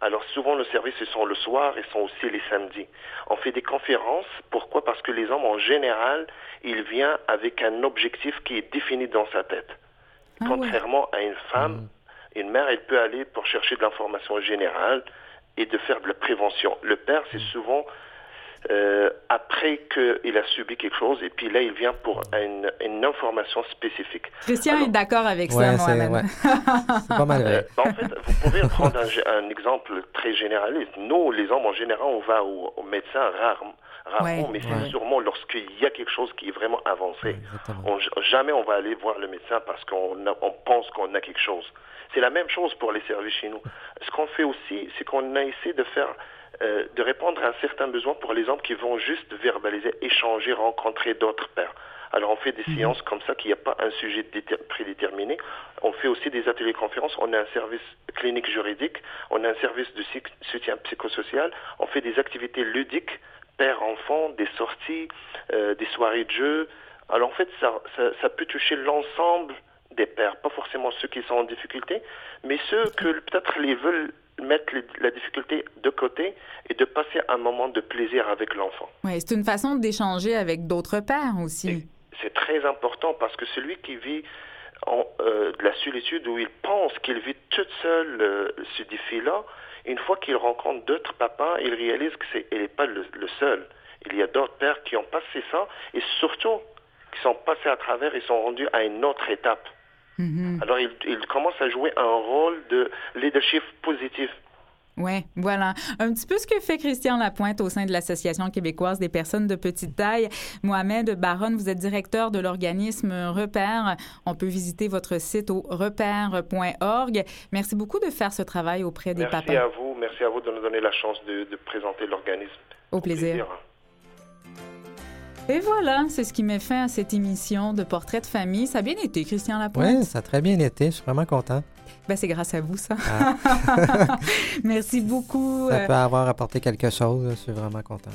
G: Alors souvent le service ils sont le soir, ils sont aussi les samedis. On fait des conférences. Pourquoi? Parce que les hommes en général, ils viennent avec un objectif qui est défini dans sa tête.
B: Ah ouais.
G: Contrairement à une femme, une mère, elle peut aller pour chercher de l'information générale et de faire de la prévention. Le père, c'est souvent euh, après qu'il a subi quelque chose et puis là, il vient pour une, une information spécifique.
B: Christian
G: Alors-
B: est d'accord avec ça,
C: c'est
B: Mohamed.
C: ouais. C'est pas mal
G: Euh, en fait, vous pouvez prendre un, exemple très généraliste. Nous, les hommes, en général, on va au, au médecin rare- rarement,
B: Ouais.
G: mais c'est
C: Ouais.
G: sûrement lorsqu'il y a quelque chose qui est vraiment avancé. On- jamais on va aller voir le médecin parce qu'on a- on pense qu'on a quelque chose. C'est la même chose pour les services chez nous. Ce qu'on fait aussi, c'est qu'on a essayé de faire, euh, de répondre à un certain besoin pour les hommes qui vont juste verbaliser, échanger, rencontrer d'autres pères. Alors on fait des séances comme ça, qu'il n'y a pas un sujet déter- prédéterminé. On fait aussi des ateliers conférences. On a un service clinique juridique. On a un service de soutien psychosocial. On fait des activités ludiques, père-enfant, des sorties, euh, des soirées de jeux. Alors en fait, ça, ça, ça peut toucher l'ensemble des pères, pas forcément ceux qui sont en difficulté, mais ceux que peut-être les veulent mettre la difficulté de côté et de passer un moment de plaisir avec l'enfant.
B: Oui, c'est une façon d'échanger avec d'autres pères aussi.
G: C'est très important parce que celui qui vit en, euh, de la solitude où il pense qu'il vit toute seule euh, ce défi-là, une fois qu'il rencontre d'autres papas, il réalise que c'est il n'est pas le, le seul. Il y a d'autres pères qui ont passé ça et surtout qui sont passés à travers et sont rendus à une autre étape.
B: Mhm.
G: Alors il, il commence à jouer un rôle de leadership positif.
B: Oui, voilà. Un petit peu ce que fait Christian Lapointe au sein de l'Association québécoise des personnes de petite taille. Mohamed Baronne, vous êtes directeur de l'organisme Repère. On peut visiter votre site au repère.org. Merci beaucoup de faire ce travail auprès des
G: Merci
B: papas.
G: à vous, merci à vous de nous donner la chance de, de présenter l'organisme.
B: Au plaisir. Et voilà, c'est ce qui met fin à cette émission de Portrait de famille. Ça a bien été, Christian Lapointe.
C: Oui, ça a très bien été. Je suis vraiment content.
B: Ben, c'est grâce à vous, ça.
C: Ah.
B: Merci beaucoup.
C: Ça
B: euh,
C: peut avoir apporté quelque chose. Je suis vraiment content.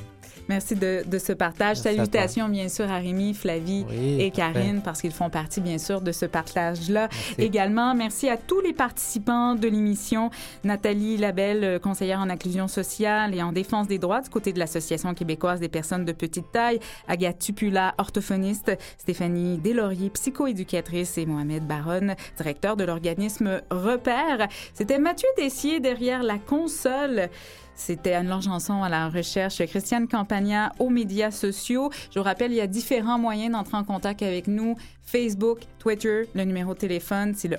B: Merci de, de ce partage.
C: Merci
B: Salutations, bien sûr, à Rémi, Flavie
C: Oui,
B: et. Karine, parce qu'ils font partie, bien sûr, de ce partage-là.
C: Merci.
B: Également, merci à tous les participants de l'émission. Nathalie Labelle, euh, conseillère en inclusion sociale et en défense des droits du côté de l'Association québécoise des personnes de petite taille. Agathe Tupula, orthophoniste. Stéphanie Deslauriers, psychoéducatrice. Et Mohamed Baronne, directeur de l'organisme Repère. C'était Mathieu Dessier derrière la console. C'était Anne-Laure Janson à la recherche, Christiane Campagna aux médias sociaux. Je vous rappelle, il y a différents moyens d'entrer en contact avec nous. Facebook, Twitter, le numéro de téléphone, c'est le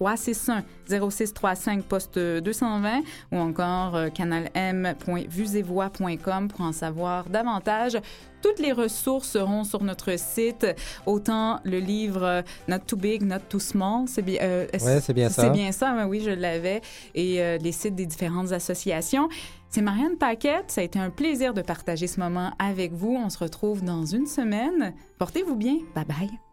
B: 1-800-361-0635, poste 220, ou encore euh, canalm.vusevoix.com pour en savoir davantage. Toutes les ressources seront sur notre site, autant le livre euh, Not Too Big, Not Too Small. C'est bien, euh,
C: Ouais, c'est bien ça.
B: C'est bien ça, ben oui, je l'avais. Et euh, les sites des différentes associations. C'est Marianne Paquette. Ça a été un plaisir de partager ce moment avec vous. On se retrouve dans une semaine. Portez-vous bien. Bye bye.